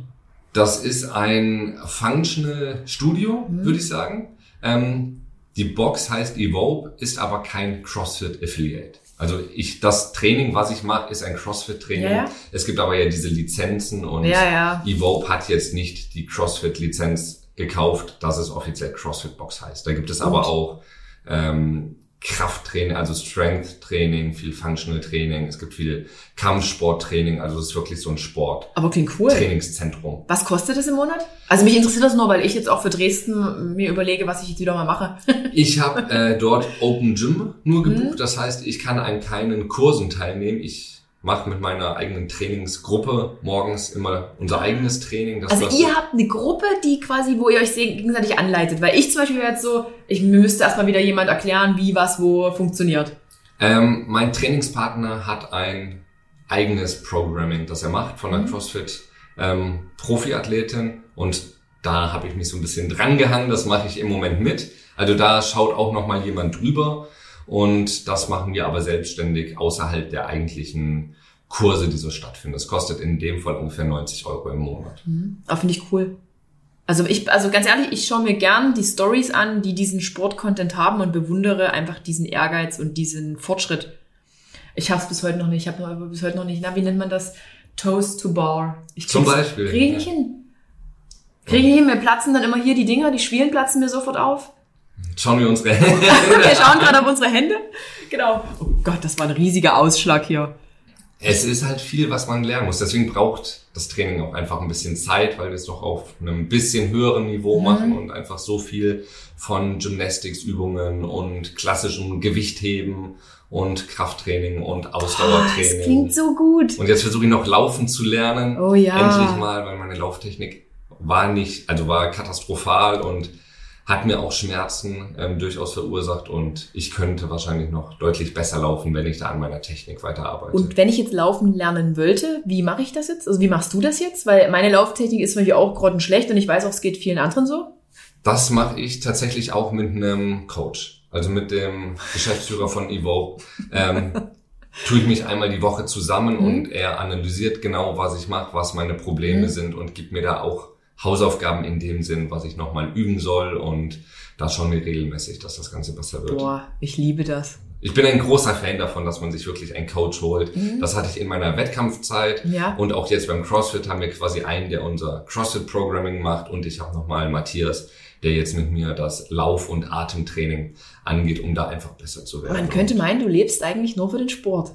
Speaker 2: Das ist ein Functional Studio, mhm. würde ich sagen. Ähm, die Box heißt Evope, ist aber kein CrossFit Affiliate. Also ich, das Training, was ich mache, ist ein CrossFit-Training. Ja, ja. Es gibt aber ja diese Lizenzen und
Speaker 1: ja,
Speaker 2: Evope hat jetzt nicht die CrossFit-Lizenz gekauft, dass es offiziell CrossFit Box heißt. Da gibt es Gut. aber auch ähm, Krafttraining, also Strength Training, viel Functional Training, es gibt viel Kampfsporttraining, also es ist wirklich so ein Sport.
Speaker 1: Aber klingt cool.
Speaker 2: Trainingszentrum.
Speaker 1: Was kostet das im Monat? Also mich interessiert das nur, weil ich jetzt auch für Dresden mir überlege, was ich jetzt wieder mal mache.
Speaker 2: ich habe äh, dort Open Gym nur gebucht, mhm. das heißt, ich kann an keinen Kursen teilnehmen. Ich mache mit meiner eigenen Trainingsgruppe morgens immer unser eigenes Training.
Speaker 1: also ihr habt eine Gruppe, die quasi, wo ihr euch gegenseitig anleitet. Weil ich zum Beispiel jetzt so, ich müsste erstmal wieder jemand erklären, wie was wo funktioniert.
Speaker 2: Ähm, mein Trainingspartner hat ein eigenes Programming, das er macht von der mhm. CrossFit ähm, Profiathletin und da habe ich mich so ein bisschen dran gehangen, das mache ich im Moment mit. Also da schaut auch noch mal jemand drüber und das machen wir aber selbstständig außerhalb der eigentlichen Kurse, die so stattfinden. Das kostet in dem Fall ungefähr 90 Euro im Monat.
Speaker 1: Mhm. Aber finde ich cool. Also ich, also ganz ehrlich, ich schaue mir gern die Stories an, die diesen Sport-Content haben und bewundere einfach diesen Ehrgeiz und diesen Fortschritt. Ich habe es bis heute noch nicht. Ich habe bis heute noch nicht. Na, wie nennt man das? Toast to Bar. Ich
Speaker 2: Zum Beispiel.
Speaker 1: Kriege ich nicht hin. Kriege ich hin. Mir platzen dann immer hier die Dinger, die Schwielen platzen mir sofort auf.
Speaker 2: Schauen wir unsere Hände.
Speaker 1: wir schauen gerade auf unsere Hände. Genau. Oh Gott, das war ein riesiger Ausschlag hier.
Speaker 2: Es ist halt viel, was man lernen muss. Deswegen braucht das Training auch einfach ein bisschen Zeit, weil wir es doch auf einem bisschen höheren Niveau mhm. machen und einfach so viel von Gymnastics-Übungen und klassischem Gewichtheben und Krafttraining und Ausdauertraining. Oh,
Speaker 1: das klingt so gut.
Speaker 2: Und jetzt versuche ich noch laufen zu lernen.
Speaker 1: Oh ja.
Speaker 2: Endlich mal, weil meine Lauftechnik war nicht, also war katastrophal und hat mir auch Schmerzen ähm, durchaus verursacht und ich könnte wahrscheinlich noch deutlich besser laufen, wenn ich da an meiner Technik weiterarbeite.
Speaker 1: Und wenn ich jetzt laufen lernen wollte, wie mache ich das jetzt? Also wie machst du das jetzt? Weil meine Lauftechnik ist natürlich auch grottenschlecht und ich weiß auch, es geht vielen anderen so.
Speaker 2: Das mache ich tatsächlich auch mit einem Coach, also mit dem Geschäftsführer von Evo. Ähm, tue ich mich einmal die Woche zusammen mhm. und er analysiert genau, was ich mache, was meine Probleme mhm. sind und gibt mir da auch Hausaufgaben in dem Sinn, was ich nochmal üben soll und da schauen wir regelmäßig, dass das Ganze besser wird.
Speaker 1: Boah, ich liebe das.
Speaker 2: Ich bin ein großer Fan davon, dass man sich wirklich einen Coach holt. Mhm. Das hatte ich in meiner Wettkampfzeit
Speaker 1: ja.
Speaker 2: und auch jetzt beim CrossFit haben wir quasi einen, der unser CrossFit-Programming macht und ich habe nochmal Matthias, der jetzt mit mir das Lauf- und Atemtraining angeht, um da einfach besser zu werden.
Speaker 1: Man könnte meinen, du lebst eigentlich nur für den Sport.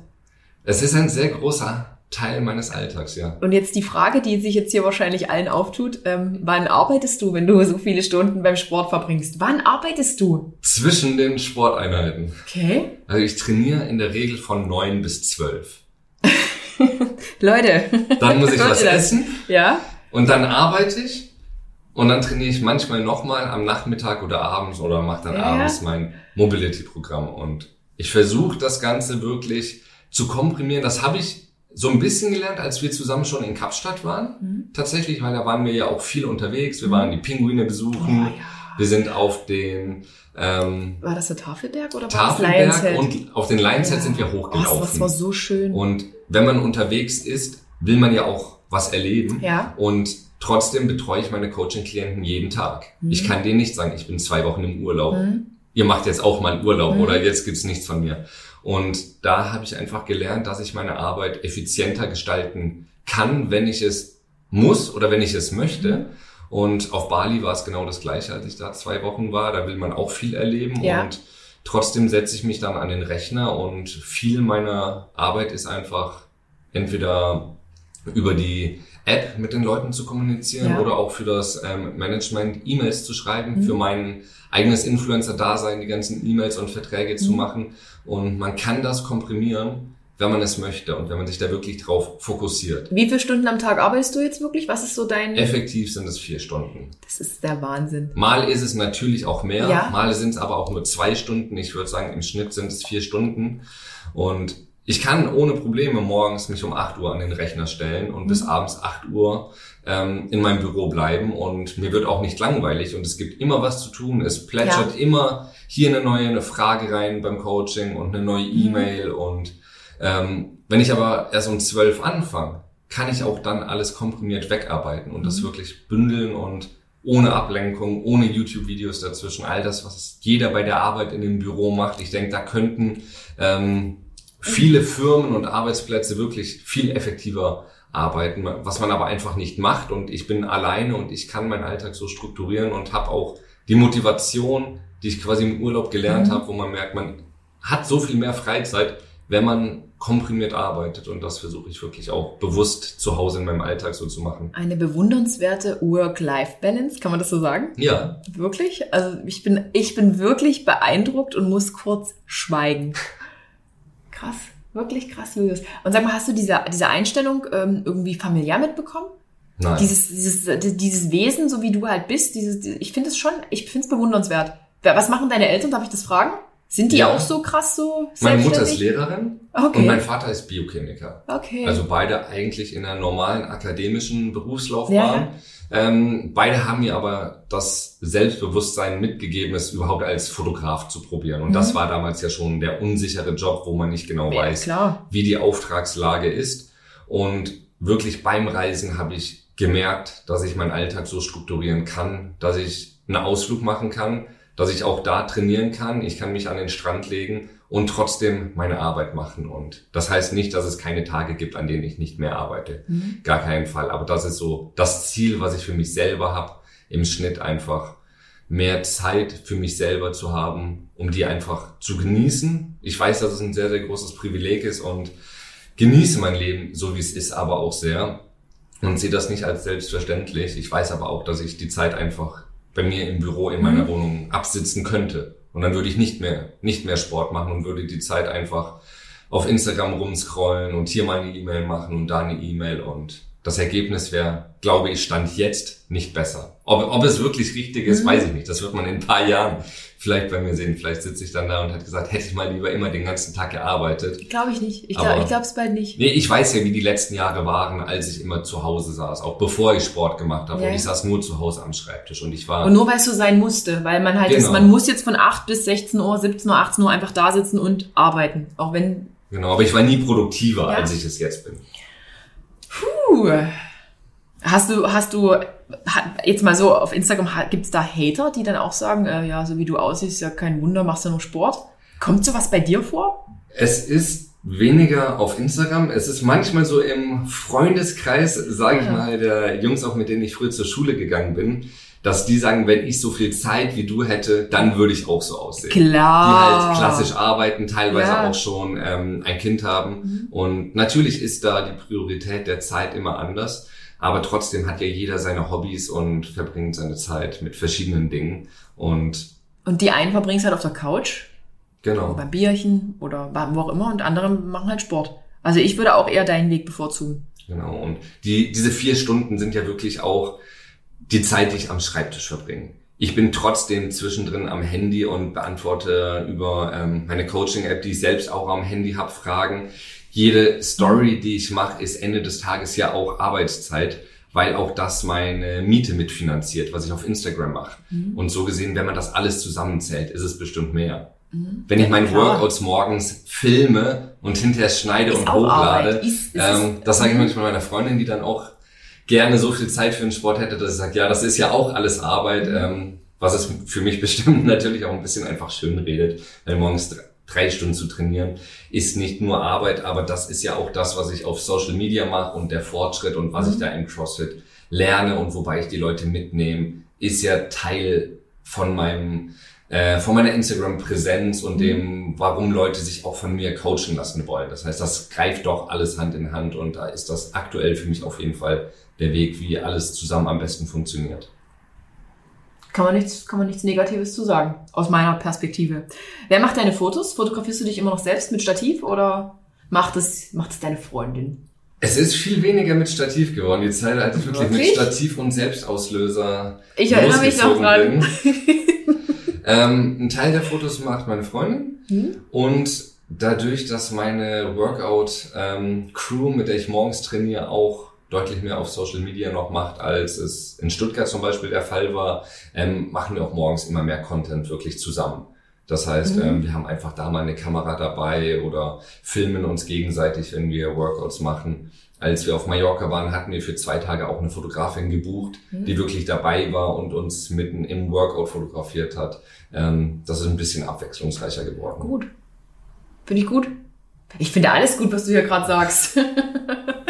Speaker 2: Es ist ein sehr großer Teil meines Alltags, ja.
Speaker 1: Und jetzt die Frage, die sich jetzt hier wahrscheinlich allen auftut, ähm, wann arbeitest du, wenn du so viele Stunden beim Sport verbringst? Wann arbeitest du?
Speaker 2: Zwischen den Sporteinheiten.
Speaker 1: Okay.
Speaker 2: Also ich trainiere in der Regel von neun bis zwölf.
Speaker 1: Leute.
Speaker 2: Dann muss ich was essen.
Speaker 1: Ja.
Speaker 2: Und dann arbeite ich. Und dann trainiere ich manchmal nochmal am Nachmittag oder abends oder mache dann ja. abends mein Mobility-Programm. Und ich versuche das Ganze wirklich zu komprimieren. Das habe ich so ein bisschen gelernt, als wir zusammen schon in Kapstadt waren. Mhm. Tatsächlich, weil da waren wir ja auch viel unterwegs. Wir mhm. waren die Pinguine besuchen. Oh, ja. Wir sind auf den ähm,
Speaker 1: war das der Tafelberg oder
Speaker 2: Tafelberg war das und auf den Lionshead ja. sind wir hochgelaufen. Oh,
Speaker 1: das war so schön.
Speaker 2: Und wenn man unterwegs ist, will man ja auch was erleben.
Speaker 1: Ja.
Speaker 2: Und trotzdem betreue ich meine Coaching-Klienten jeden Tag. Mhm. Ich kann denen nicht sagen, ich bin zwei Wochen im Urlaub. Mhm. Ihr macht jetzt auch mal Urlaub mhm. oder jetzt gibt's nichts von mir. Und da habe ich einfach gelernt, dass ich meine Arbeit effizienter gestalten kann, wenn ich es muss oder wenn ich es möchte. Mhm. Und auf Bali war es genau das gleiche, als ich da zwei Wochen war. Da will man auch viel erleben
Speaker 1: ja.
Speaker 2: und trotzdem setze ich mich dann an den Rechner und viel meiner Arbeit ist einfach entweder über die App mit den Leuten zu kommunizieren ja. oder auch für das ähm, Management E-Mails zu schreiben, mhm. für mein eigenes Influencer-Dasein die ganzen E-Mails und Verträge mhm. zu machen. Und man kann das komprimieren, wenn man es möchte und wenn man sich da wirklich drauf fokussiert.
Speaker 1: Wie viele Stunden am Tag arbeitest du jetzt wirklich? Was ist so dein...
Speaker 2: Effektiv sind es vier Stunden.
Speaker 1: Das ist der Wahnsinn.
Speaker 2: Mal ist es natürlich auch mehr,
Speaker 1: ja.
Speaker 2: mal sind es aber auch nur zwei Stunden. Ich würde sagen, im Schnitt sind es vier Stunden. Und ich kann ohne Probleme morgens mich um 8 Uhr an den Rechner stellen und mhm. bis abends 8 Uhr ähm, in meinem Büro bleiben und mir wird auch nicht langweilig und es gibt immer was zu tun. Es plätschert ja. immer hier eine neue eine Frage rein beim Coaching und eine neue mhm. E-Mail mhm. und ähm, wenn ich aber erst um 12 anfange, kann ich auch dann alles komprimiert wegarbeiten und mhm. das wirklich bündeln und ohne Ablenkung, ohne YouTube-Videos dazwischen, all das, was jeder bei der Arbeit in dem Büro macht. Ich denke, da könnten ähm, viele Firmen und Arbeitsplätze wirklich viel effektiver arbeiten, was man aber einfach nicht macht. Und ich bin alleine und ich kann meinen Alltag so strukturieren und habe auch die Motivation, die ich quasi im Urlaub gelernt mhm. habe, wo man merkt, man hat so viel mehr Freizeit, wenn man komprimiert arbeitet und das versuche ich wirklich auch bewusst zu Hause in meinem Alltag so zu machen.
Speaker 1: Eine bewundernswerte Work-Life-Balance, kann man das so sagen?
Speaker 2: Ja.
Speaker 1: Wirklich? Also ich bin, ich bin wirklich beeindruckt und muss kurz schweigen. Krass, wirklich krass, Julius. Und sag mal, hast du diese, diese Einstellung ähm, irgendwie familiär mitbekommen?
Speaker 2: Nein.
Speaker 1: Dieses, dieses, dieses Wesen, so wie du halt bist, dieses, ich finde es schon, ich finde es bewundernswert. Was machen deine Eltern, darf ich das fragen? Sind die
Speaker 2: Ja.
Speaker 1: auch so krass so
Speaker 2: Meine Mutter ist? Lehrerin
Speaker 1: Okay.
Speaker 2: und mein Vater ist Biochemiker.
Speaker 1: Okay.
Speaker 2: Also beide eigentlich in einer normalen akademischen Berufslaufbahn.
Speaker 1: Ja,
Speaker 2: Ähm, beide haben mir aber das Selbstbewusstsein mitgegeben, es überhaupt als Fotograf zu probieren. Und
Speaker 1: Mhm.
Speaker 2: das war damals ja schon der unsichere Job, wo man nicht genau
Speaker 1: ja,
Speaker 2: weiß,
Speaker 1: klar.
Speaker 2: wie die Auftragslage ist. Und wirklich beim Reisen habe ich gemerkt, dass ich meinen Alltag so strukturieren kann, dass ich einen Ausflug machen kann, dass ich auch da trainieren kann. Ich kann mich an den Strand legen und trotzdem meine Arbeit machen. Und das heißt nicht, dass es keine Tage gibt, an denen ich nicht mehr arbeite.
Speaker 1: Mhm.
Speaker 2: Gar keinen Fall. Aber das ist so das Ziel, was ich für mich selber habe, im Schnitt einfach mehr Zeit für mich selber zu haben, um die einfach zu genießen. Ich weiß, dass es ein sehr, sehr großes Privileg ist und genieße mein Leben so, wie es ist, aber auch sehr und sehe das nicht als selbstverständlich. Ich weiß aber auch, dass ich die Zeit einfach bei mir im Büro in meiner
Speaker 1: Mhm.
Speaker 2: Wohnung absitzen könnte. Und dann würde ich nicht mehr, nicht mehr Sport machen und würde die Zeit einfach auf Instagram rumscrollen und hier mal eine E-Mail machen und da eine E-Mail und das Ergebnis wäre, glaube ich, stand jetzt nicht besser. Ob, ob es wirklich richtig ist,
Speaker 1: Mhm.
Speaker 2: weiß ich nicht. Das wird man in ein paar Jahren vielleicht bei mir sehen. Vielleicht sitze ich dann da und hat gesagt, hätte ich mal lieber immer den ganzen Tag gearbeitet.
Speaker 1: Glaube ich nicht. Ich glaube ich glaube es bald nicht.
Speaker 2: Nee, ich weiß ja, wie die letzten Jahre waren, als ich immer zu Hause saß, auch bevor ich Sport gemacht habe.
Speaker 1: Ja.
Speaker 2: Und ich saß nur zu Hause am Schreibtisch und ich war
Speaker 1: Und nur weil es so sein musste, weil man halt
Speaker 2: Genau.
Speaker 1: ist, man muss jetzt von 8 bis 16 Uhr, 17 Uhr, 18 Uhr einfach da sitzen und arbeiten. Auch wenn.
Speaker 2: genau, aber ich war nie produktiver,
Speaker 1: Ja.
Speaker 2: als ich es jetzt bin.
Speaker 1: Puh. Hast du, hast du, jetzt mal so auf Instagram, gibt's da Hater, die dann auch sagen, äh, ja, so wie du aussiehst, ja kein Wunder, machst du nur Sport? Kommt sowas bei dir vor?
Speaker 2: Es ist weniger auf Instagram. Es ist manchmal so im Freundeskreis, sage ich
Speaker 1: Ja.
Speaker 2: mal, der Jungs, auch mit denen ich früher zur Schule gegangen bin, dass die sagen, wenn ich so viel Zeit wie du hätte, dann würde ich auch so aussehen. Die
Speaker 1: Klar.
Speaker 2: halt klassisch arbeiten, teilweise
Speaker 1: Ja.
Speaker 2: auch schon ähm, ein Kind haben.
Speaker 1: Mhm.
Speaker 2: Und natürlich ist da die Priorität der Zeit immer anders. Aber trotzdem hat ja jeder seine Hobbys und verbringt seine Zeit mit verschiedenen Dingen. Und
Speaker 1: Und die einen verbringen es halt auf der Couch,
Speaker 2: genau.
Speaker 1: beim Bierchen oder wo auch immer und andere machen halt Sport. Also ich würde auch eher deinen Weg bevorzugen.
Speaker 2: Genau. Und die, diese vier Stunden sind ja wirklich auch die Zeit, die ich am Schreibtisch verbringe. Ich bin trotzdem zwischendrin am Handy und beantworte über ähm, meine Coaching-App, die ich selbst auch am Handy habe, Fragen. Jede Story, die ich mache, ist Ende des Tages ja auch Arbeitszeit, weil auch das meine Miete mitfinanziert, was ich auf Instagram mache. Und so gesehen, wenn man das alles zusammenzählt, ist es bestimmt mehr. Wenn ich meine
Speaker 1: klar.
Speaker 2: Workouts morgens filme und hinterher schneide
Speaker 1: Ist
Speaker 2: und hochlade.
Speaker 1: Ist- ist
Speaker 2: ähm, das sage ich
Speaker 1: Mhm.
Speaker 2: manchmal meiner Freundin, die dann auch gerne so viel Zeit für den Sport hätte, dass sie sagt, ja, das ist ja auch alles Arbeit,
Speaker 1: Mhm.
Speaker 2: ähm, was es für mich bestimmt natürlich auch ein bisschen einfach schön redet, weil morgens drei Stunden zu trainieren ist nicht nur Arbeit, aber das ist ja auch das, was ich auf Social Media mache und der Fortschritt und was
Speaker 1: Mhm.
Speaker 2: ich da im CrossFit lerne und wobei ich die Leute mitnehme, ist ja Teil von meinem äh, von meiner Instagram-Präsenz und dem, warum Leute sich auch von mir coachen lassen wollen. Das heißt, das greift doch alles Hand in Hand und da ist das aktuell für mich auf jeden Fall der Weg, wie alles zusammen am besten funktioniert.
Speaker 1: Kann man nichts, kann man nichts Negatives zu sagen, aus meiner Perspektive. Wer macht deine Fotos? Fotografierst du dich immer noch selbst mit Stativ oder macht es, macht es deine Freundin?
Speaker 2: Es ist viel weniger mit Stativ geworden. Die Zeit, als ich wirklich mit
Speaker 1: Wirklich?
Speaker 2: Stativ und Selbstauslöser
Speaker 1: Ich erinnere mich noch dran.
Speaker 2: ähm, ein Teil der Fotos macht meine Freundin
Speaker 1: Hm?
Speaker 2: und dadurch, dass meine Workout-Crew, mit der ich morgens trainiere, auch deutlich mehr auf Social Media noch macht, als es in Stuttgart zum Beispiel der Fall war, ähm, machen wir auch morgens immer mehr Content wirklich zusammen. Das heißt,
Speaker 1: Mhm.
Speaker 2: ähm, wir haben einfach da mal eine Kamera dabei oder filmen uns gegenseitig, wenn wir Workouts machen. Als wir auf Mallorca waren, hatten wir für zwei Tage auch eine Fotografin gebucht,
Speaker 1: Mhm.
Speaker 2: die wirklich dabei war und uns mitten im Workout fotografiert hat. Ähm, das ist ein bisschen abwechslungsreicher geworden.
Speaker 1: Gut. Finde ich gut. Ich finde alles gut, was du hier gerade sagst.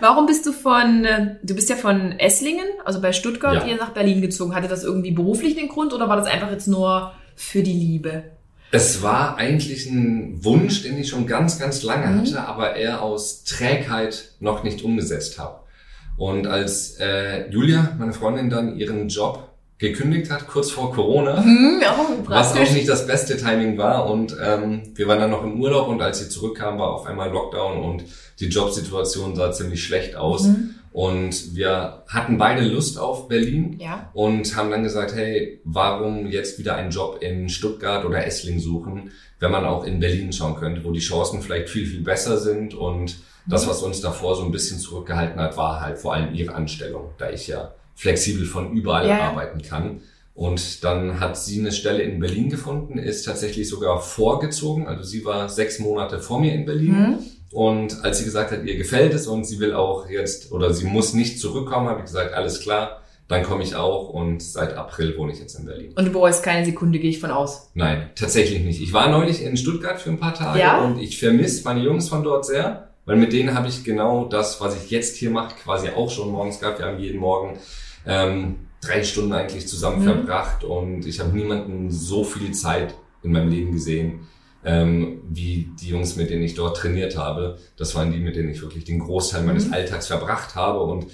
Speaker 1: Warum bist du von, äh, du bist ja von Esslingen, also bei Stuttgart,
Speaker 2: Ja.
Speaker 1: hier nach Berlin gezogen. Hatte das irgendwie beruflich einen Grund oder war das einfach jetzt nur für die Liebe?
Speaker 2: Es war eigentlich ein Wunsch, den ich schon ganz, ganz lange
Speaker 1: Mhm.
Speaker 2: hatte, aber eher aus Trägheit noch nicht umgesetzt habe. Und als äh, Julia, meine Freundin, dann ihren Job gekündigt hat, kurz vor Corona,
Speaker 1: Hm, ja,
Speaker 2: was auch nicht das beste Timing war. Und ähm, wir waren dann noch im Urlaub und als sie zurückkam, war auf einmal Lockdown und die Jobsituation sah ziemlich schlecht aus.
Speaker 1: Mhm.
Speaker 2: Und wir hatten beide Lust auf Berlin
Speaker 1: Ja.
Speaker 2: und haben dann gesagt, hey, warum jetzt wieder einen Job in Stuttgart oder Essling suchen, wenn man auch in Berlin schauen könnte, wo die Chancen vielleicht viel, viel besser sind. Und das, was uns davor so ein bisschen zurückgehalten hat, war halt vor allem ihre Anstellung, da ich ja flexibel von überall
Speaker 1: Ja,
Speaker 2: arbeiten kann. Und dann hat sie eine Stelle in Berlin gefunden, ist tatsächlich sogar vorgezogen. Also sie war sechs Monate vor mir in Berlin.
Speaker 1: Mhm.
Speaker 2: Und als sie gesagt hat, ihr gefällt es und sie will auch jetzt oder sie muss nicht zurückkommen, habe ich gesagt, alles klar, dann komme ich auch und seit April wohne ich jetzt in Berlin.
Speaker 1: Und du bereust keine Sekunde, gehe ich von aus.
Speaker 2: Nein, tatsächlich nicht. Ich war neulich in Stuttgart für ein paar Tage
Speaker 1: Ja?
Speaker 2: und ich vermisse meine Jungs von dort sehr, weil mit denen habe ich genau das, was ich jetzt hier mache, quasi auch schon morgens gehabt. Wir haben jeden Morgen ähm, drei Stunden eigentlich zusammen
Speaker 1: Mhm.
Speaker 2: verbracht und ich habe niemanden so viel Zeit in meinem Leben gesehen, ähm, wie die Jungs, mit denen ich dort trainiert habe. Das waren die, mit denen ich wirklich den Großteil meines
Speaker 1: Mhm.
Speaker 2: Alltags verbracht habe und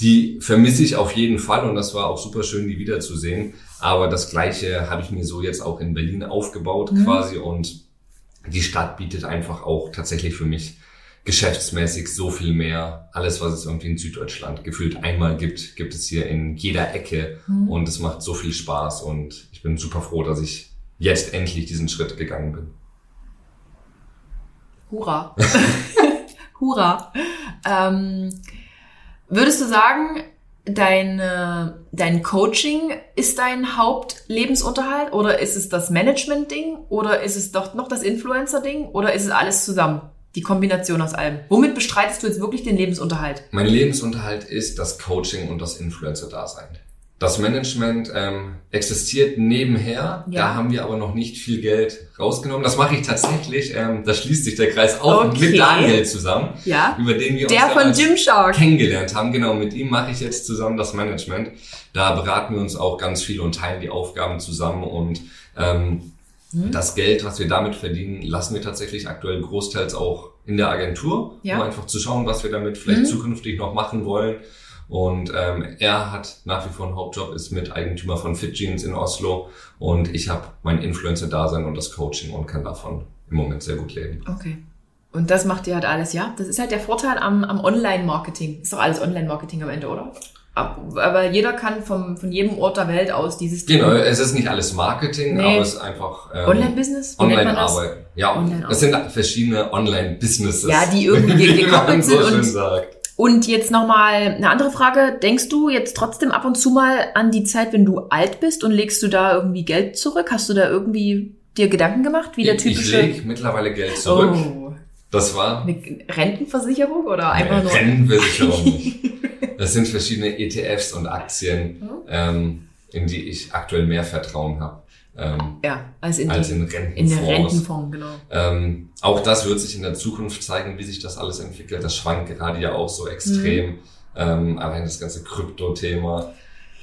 Speaker 2: die vermisse ich auf jeden Fall und das war auch super schön, die wiederzusehen. Aber das Gleiche habe ich mir so jetzt auch in Berlin aufgebaut
Speaker 1: Mhm.
Speaker 2: quasi und die Stadt bietet einfach auch tatsächlich für mich geschäftsmäßig so viel mehr. Alles, was es irgendwie in Süddeutschland gefühlt einmal gibt, gibt es hier in jeder Ecke
Speaker 1: Mhm.
Speaker 2: und es macht so viel Spaß und ich bin super froh, dass ich jetzt endlich diesen Schritt gegangen bin.
Speaker 1: Hurra. Hurra. Ähm, würdest du sagen, dein, dein Coaching ist dein Hauptlebensunterhalt oder ist es das Management-Ding oder ist es doch noch das Influencer-Ding oder ist es alles zusammen? Die Kombination aus allem. Womit bestreitest du jetzt wirklich den Lebensunterhalt?
Speaker 2: Mein Lebensunterhalt ist das Coaching und das Influencer-Dasein. Das Management ähm, existiert nebenher,
Speaker 1: Ja.
Speaker 2: da haben wir aber noch nicht viel Geld rausgenommen. Das mache ich tatsächlich, ähm, da schließt sich der Kreis auch
Speaker 1: Okay.
Speaker 2: mit Daniel zusammen,
Speaker 1: Ja.
Speaker 2: über den wir uns
Speaker 1: Der von
Speaker 2: damals
Speaker 1: Gymshark.
Speaker 2: kennengelernt haben. Genau, mit ihm mache ich jetzt zusammen das Management. Da beraten wir uns auch ganz viel und teilen die Aufgaben zusammen und ähm,
Speaker 1: Mhm.
Speaker 2: das Geld, was wir damit verdienen, lassen wir tatsächlich aktuell großteils auch in der Agentur,
Speaker 1: Ja.
Speaker 2: um einfach zu schauen, was wir damit vielleicht
Speaker 1: Mhm.
Speaker 2: zukünftig noch machen wollen. Und ähm, er hat nach wie vor einen Hauptjob, ist Miteigentümer von Fit Jeans in Oslo und ich habe mein Influencer-Dasein und das Coaching und kann davon im Moment sehr gut leben.
Speaker 1: Okay. Und das macht ihr halt alles, ja? Das ist halt der Vorteil am, am Online-Marketing. Ist doch alles Online-Marketing am Ende, oder? Ab- Aber jeder kann vom, von jedem Ort der Welt aus dieses
Speaker 2: Genau, es ist nicht alles Marketing,
Speaker 1: Nee.
Speaker 2: aber es ist einfach ähm,
Speaker 1: Online-Business? Das?
Speaker 2: Online-Arbeit. Ja,
Speaker 1: Online
Speaker 2: es sind verschiedene Online-Businesses.
Speaker 1: Ja, die irgendwie gekoppelt
Speaker 2: so
Speaker 1: sind
Speaker 2: schön
Speaker 1: und-
Speaker 2: sagt.
Speaker 1: Und jetzt nochmal eine andere Frage. Denkst du jetzt trotzdem ab und zu mal an die Zeit, wenn du alt bist und legst du da irgendwie Geld zurück? Hast du da irgendwie dir Gedanken gemacht, wie der
Speaker 2: Ich
Speaker 1: typische...
Speaker 2: lege mittlerweile Geld zurück.
Speaker 1: Oh,
Speaker 2: Das war
Speaker 1: eine Rentenversicherung oder einfach
Speaker 2: eine
Speaker 1: nur...
Speaker 2: Rentenversicherung. nicht. Das sind verschiedene ETFs und Aktien,
Speaker 1: Mhm.
Speaker 2: ähm, in die ich aktuell mehr Vertrauen habe ähm,
Speaker 1: Ja, als in,
Speaker 2: als in
Speaker 1: in den
Speaker 2: Rentenfonds.
Speaker 1: Rentenfonds, genau.
Speaker 2: Ähm, auch das wird sich in der Zukunft zeigen, wie sich das alles entwickelt. Das schwankt gerade ja auch so extrem.
Speaker 1: Mhm.
Speaker 2: Ähm, allein das ganze Krypto-Thema.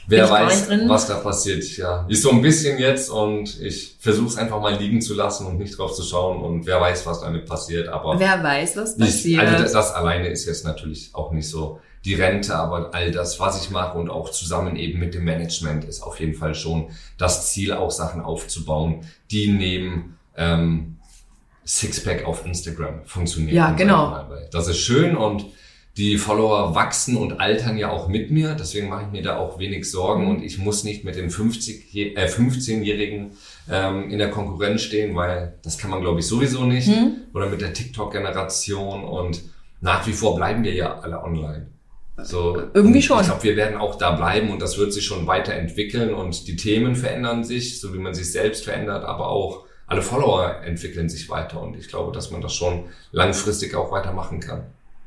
Speaker 2: Wer
Speaker 1: ich
Speaker 2: weiß, was da passiert. Ja, ist so ein bisschen jetzt und ich versuche es einfach mal liegen zu lassen und nicht drauf zu schauen und wer weiß, was damit passiert. Aber
Speaker 1: Wer weiß, was
Speaker 2: ich,
Speaker 1: passiert.
Speaker 2: also das, das alleine ist jetzt natürlich auch nicht so die Rente, aber all das, was ich mache und auch zusammen eben mit dem Management ist auf jeden Fall schon das Ziel, auch Sachen aufzubauen, die neben ähm, Sixpack auf Instagram funktionieren.
Speaker 1: Ja, genau.
Speaker 2: Das ist schön und die Follower wachsen und altern ja auch mit mir, deswegen mache ich mir da auch wenig Sorgen
Speaker 1: Mhm.
Speaker 2: und ich muss nicht mit den 50, je- äh, 15-Jährigen ähm, in der Konkurrenz stehen, weil das kann man glaube ich sowieso nicht
Speaker 1: Hm?
Speaker 2: oder mit der TikTok-Generation und nach wie vor bleiben wir ja alle online. So,
Speaker 1: Irgendwie
Speaker 2: und
Speaker 1: schon.
Speaker 2: Ich glaube, wir werden auch da bleiben und das wird sich schon weiterentwickeln und die Themen verändern sich, so wie man sich selbst verändert, aber auch alle Follower entwickeln sich weiter und ich glaube, dass man das schon langfristig auch weitermachen kann.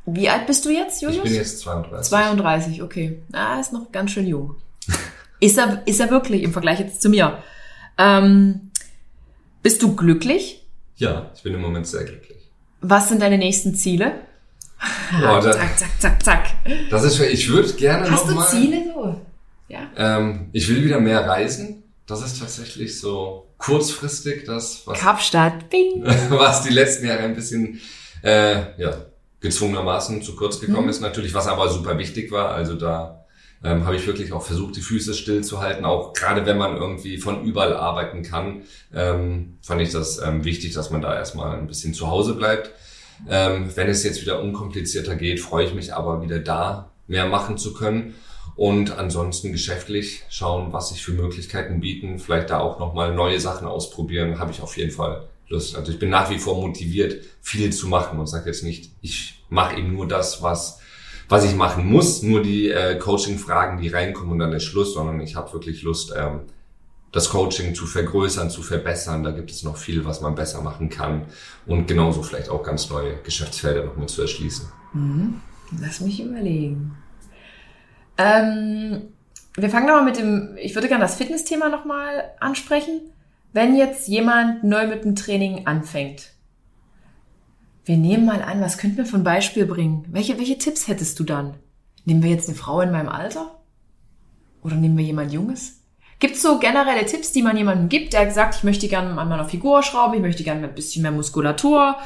Speaker 1: Wie alt bist du jetzt, Julius?
Speaker 2: Ich bin jetzt 32.
Speaker 1: 32, okay. Ah, ist noch ganz schön jung. ist er, ist er wirklich im Vergleich jetzt zu mir. Ähm, bist du glücklich?
Speaker 2: Ja, ich bin im Moment sehr glücklich.
Speaker 1: Was sind deine nächsten Ziele?
Speaker 2: Ja, da-
Speaker 1: zack, zack, zack, zack.
Speaker 2: Das ist, ich würde gerne
Speaker 1: Hast
Speaker 2: noch
Speaker 1: du
Speaker 2: mal,
Speaker 1: Ziele so? Ja.
Speaker 2: Ähm, ich will wieder mehr reisen. Das ist tatsächlich so kurzfristig das,
Speaker 1: was, Kapstadt, Bing.
Speaker 2: was die letzten Jahre ein bisschen äh, ja, gezwungenermaßen zu kurz gekommen mhm. ist natürlich, was aber super wichtig war. Also da ähm, habe ich wirklich auch versucht, die Füße still zu halten. Auch gerade wenn man irgendwie von überall arbeiten kann, ähm, fand ich das ähm, wichtig, dass man da erstmal ein bisschen zu Hause bleibt. Ähm, wenn es jetzt wieder unkomplizierter geht, freue ich mich aber wieder da mehr machen zu können. Und ansonsten geschäftlich schauen, was sich für Möglichkeiten bieten. Vielleicht da auch nochmal neue Sachen ausprobieren, habe ich auf jeden Fall Lust. Also ich bin nach wie vor motiviert, viel zu machen und sage jetzt nicht, ich mache eben nur das, was was ich machen muss, nur die äh, Coaching-Fragen, die reinkommen und dann ist Schluss, sondern ich habe wirklich Lust, ähm, das Coaching zu vergrößern, zu verbessern. Da gibt es noch viel, was man besser machen kann und genauso vielleicht auch ganz neue Geschäftsfelder noch mit zu erschließen.
Speaker 1: Mhm. Lass mich überlegen. Ähm, wir fangen nochmal mit dem, ich würde gerne das Fitnessthema nochmal ansprechen. Wenn jetzt jemand neu mit dem Training anfängt, wir nehmen mal an, was könnten wir von Beispiel bringen? Welche, welche Tipps hättest du dann? Nehmen wir jetzt eine Frau in meinem Alter? Oder nehmen wir jemand Junges? Gibt es so generelle Tipps, die man jemandem gibt, der sagt, ich möchte gerne an meiner Figur schrauben, ich möchte gerne ein bisschen mehr Muskulatur,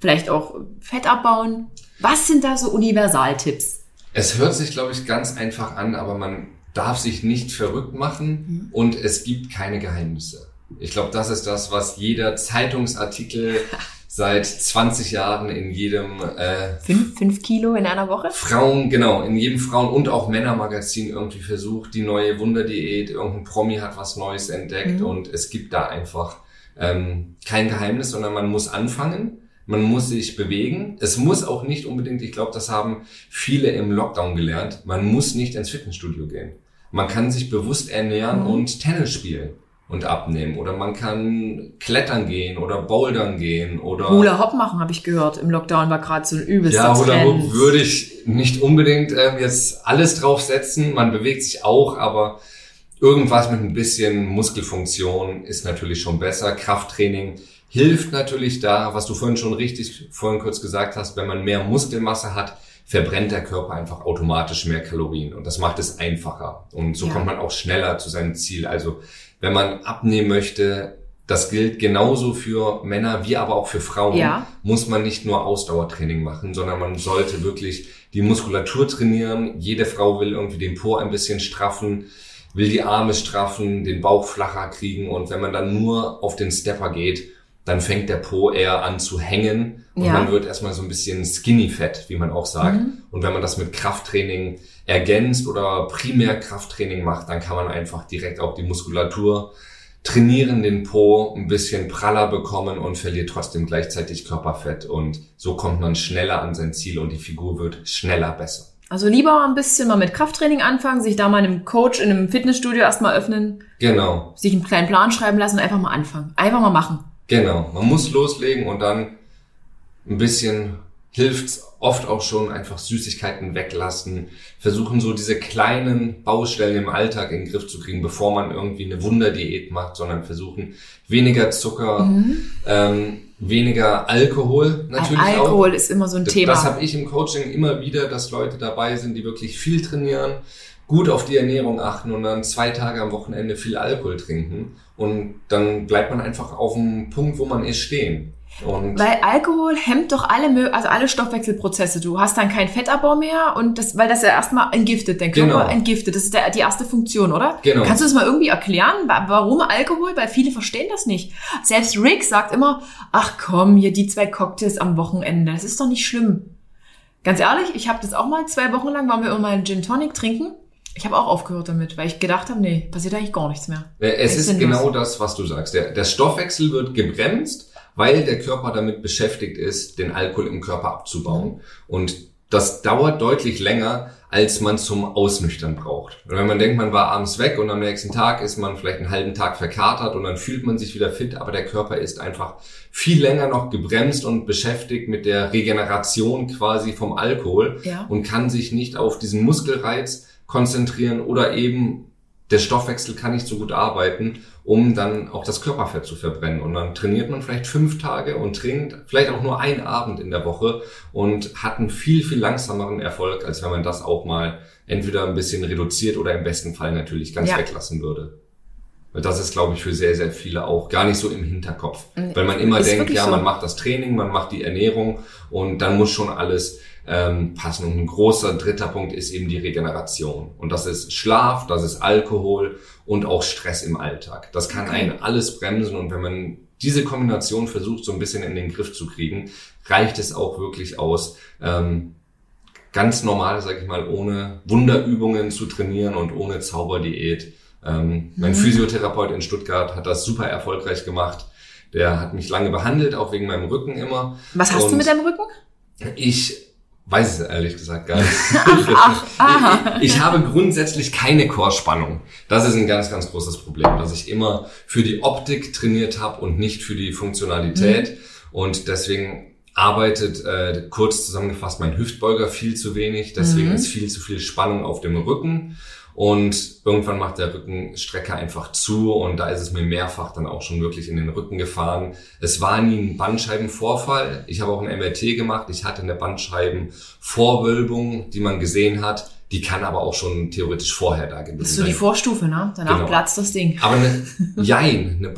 Speaker 1: vielleicht auch Fett abbauen? Was sind da so Universaltipps?
Speaker 2: Es hört sich, glaube ich, ganz einfach an, aber man darf sich nicht verrückt machen mhm. und es gibt keine Geheimnisse. Ich glaube, das ist das, was jeder Zeitungsartikel seit 20 Jahren in jedem
Speaker 1: äh, fünf, fünf Kilo in einer Woche?
Speaker 2: Frauen, genau, in jedem Frauen- und auch Männermagazin irgendwie versucht, die neue Wunderdiät, irgendein Promi hat was Neues entdeckt mhm. und es gibt da einfach ähm, kein Geheimnis, sondern man muss anfangen. Man muss sich bewegen. Es muss auch nicht unbedingt, ich glaube, das haben viele im Lockdown gelernt, man muss nicht ins Fitnessstudio gehen. Man kann sich bewusst ernähren mhm. und Tennis spielen und abnehmen. Oder man kann klettern gehen oder bouldern gehen oder...
Speaker 1: Hula Hop machen, habe ich gehört. Im Lockdown war gerade so ein übelster
Speaker 2: Ja, Hula Hop würde ich nicht unbedingt äh, jetzt alles draufsetzen. Man bewegt sich auch, aber irgendwas mit ein bisschen Muskelfunktion ist natürlich schon besser. Krafttraining hilft natürlich da, was du vorhin schon richtig vorhin kurz gesagt hast, wenn man mehr Muskelmasse hat, verbrennt der Körper einfach automatisch mehr Kalorien und das macht es einfacher und so ja. kommt man auch schneller zu seinem Ziel. Also wenn man abnehmen möchte, das gilt genauso für Männer wie aber auch für Frauen, ja. muss man nicht nur Ausdauertraining machen, sondern man sollte wirklich die Muskulatur trainieren. Jede Frau will irgendwie den Po ein bisschen straffen, will die Arme straffen, den Bauch flacher kriegen und wenn man dann nur auf den Stepper geht, dann fängt der Po eher an zu hängen und ja. man wird erstmal so ein bisschen skinny fett, wie man auch sagt. Mhm. Und wenn man das mit Krafttraining ergänzt oder primär Krafttraining macht, dann kann man einfach direkt auch die Muskulatur trainieren, den Po ein bisschen praller bekommen und verliert trotzdem gleichzeitig Körperfett. Und so kommt man schneller an sein Ziel und die Figur wird schneller besser.
Speaker 1: Also lieber ein bisschen mal mit Krafttraining anfangen, sich da mal einem Coach in einem Fitnessstudio erstmal öffnen.
Speaker 2: Genau.
Speaker 1: Sich einen kleinen Plan schreiben lassen und einfach mal anfangen. Einfach mal machen.
Speaker 2: Genau. Man muss loslegen und dann ein bisschen hilft oft auch schon einfach Süßigkeiten weglassen, versuchen so diese kleinen Baustellen im Alltag in den Griff zu kriegen, bevor man irgendwie eine Wunderdiät macht, sondern versuchen weniger Zucker, mhm. ähm, weniger Alkohol natürlich
Speaker 1: Alkohol auch. ist immer so ein
Speaker 2: das,
Speaker 1: Thema.
Speaker 2: Das habe ich im Coaching immer wieder, dass Leute dabei sind, die wirklich viel trainieren, gut auf die Ernährung achten und dann zwei Tage am Wochenende viel Alkohol trinken und dann bleibt man einfach auf dem Punkt, wo man ist, stehen.
Speaker 1: Und weil Alkohol hemmt doch alle, also alle Stoffwechselprozesse. Du hast dann keinen Fettabbau mehr und das, weil das ja erstmal entgiftet, dein Körper genau. entgiftet. Das ist der, die erste Funktion, oder? Genau. Kannst du das mal irgendwie erklären? Warum Alkohol? Weil viele verstehen das nicht. Selbst Rick sagt immer, ach komm, hier die zwei Cocktails am Wochenende, das ist doch nicht schlimm. Ganz ehrlich, ich habe das auch mal zwei Wochen lang, waren wir immer einen Gin Tonic trinken. Ich habe auch aufgehört damit, weil ich gedacht habe, nee, passiert eigentlich gar nichts mehr.
Speaker 2: Es ist genau das, was du sagst. Der, der Stoffwechsel wird gebremst weil der Körper damit beschäftigt ist, den Alkohol im Körper abzubauen. Und das dauert deutlich länger, als man zum Ausnüchtern braucht. Und wenn man denkt, man war abends weg und am nächsten Tag ist man vielleicht einen halben Tag verkatert und dann fühlt man sich wieder fit, aber der Körper ist einfach viel länger noch gebremst und beschäftigt mit der Regeneration quasi vom Alkohol ja. und kann sich nicht auf diesen Muskelreiz konzentrieren oder eben der Stoffwechsel kann nicht so gut arbeiten, um dann auch das Körperfett zu verbrennen. Und dann trainiert man vielleicht fünf Tage und trinkt vielleicht auch nur einen Abend in der Woche und hat einen viel, viel langsameren Erfolg, als wenn man das auch mal entweder ein bisschen reduziert oder im besten Fall natürlich ganz ja. weglassen würde. Das ist, glaube ich, für sehr, sehr viele auch gar nicht so im Hinterkopf. Weil man immer
Speaker 1: Ist
Speaker 2: denkt, ja,
Speaker 1: so.
Speaker 2: man macht das Training, man macht die Ernährung und dann muss schon alles ähm, passen. Und ein großer dritter Punkt ist eben die Regeneration. Und das ist Schlaf, das ist Alkohol und auch Stress im Alltag. Das kann
Speaker 1: Okay.
Speaker 2: einen alles bremsen und wenn man diese Kombination versucht, so ein bisschen in den Griff zu kriegen, reicht es auch wirklich aus, ähm, ganz normal, sag ich mal, ohne Wunderübungen zu trainieren und ohne Zauberdiät. Ähm, Mein Physiotherapeut in Stuttgart hat das super erfolgreich gemacht. Der hat mich lange behandelt, auch wegen meinem Rücken immer.
Speaker 1: Was hast du
Speaker 2: Und
Speaker 1: mit deinem Rücken?
Speaker 2: Ich weiß es ehrlich gesagt gar nicht.
Speaker 1: ach, aha.
Speaker 2: Ich, ich habe grundsätzlich keine Chorspannung. Das ist ein ganz, ganz großes Problem, dass ich immer für die Optik trainiert habe und nicht für die Funktionalität. Und deswegen arbeitet, äh, kurz zusammengefasst, mein Hüftbeuger viel zu wenig. Deswegen ist viel zu viel Spannung auf dem Rücken. Und irgendwann macht der Rückenstrecker einfach zu und da ist es mir mehrfach dann auch schon wirklich in den Rücken gefahren. Es war nie ein Bandscheibenvorfall. Ich habe auch ein MRT gemacht. Ich hatte eine Bandscheibenvorwölbung, die man gesehen hat. Die kann aber auch schon theoretisch vorher da gewesen
Speaker 1: Das ist so die
Speaker 2: sein.
Speaker 1: Vorstufe, ne? Danach
Speaker 2: Genau.
Speaker 1: platzt das Ding.
Speaker 2: Aber eine, jein, eine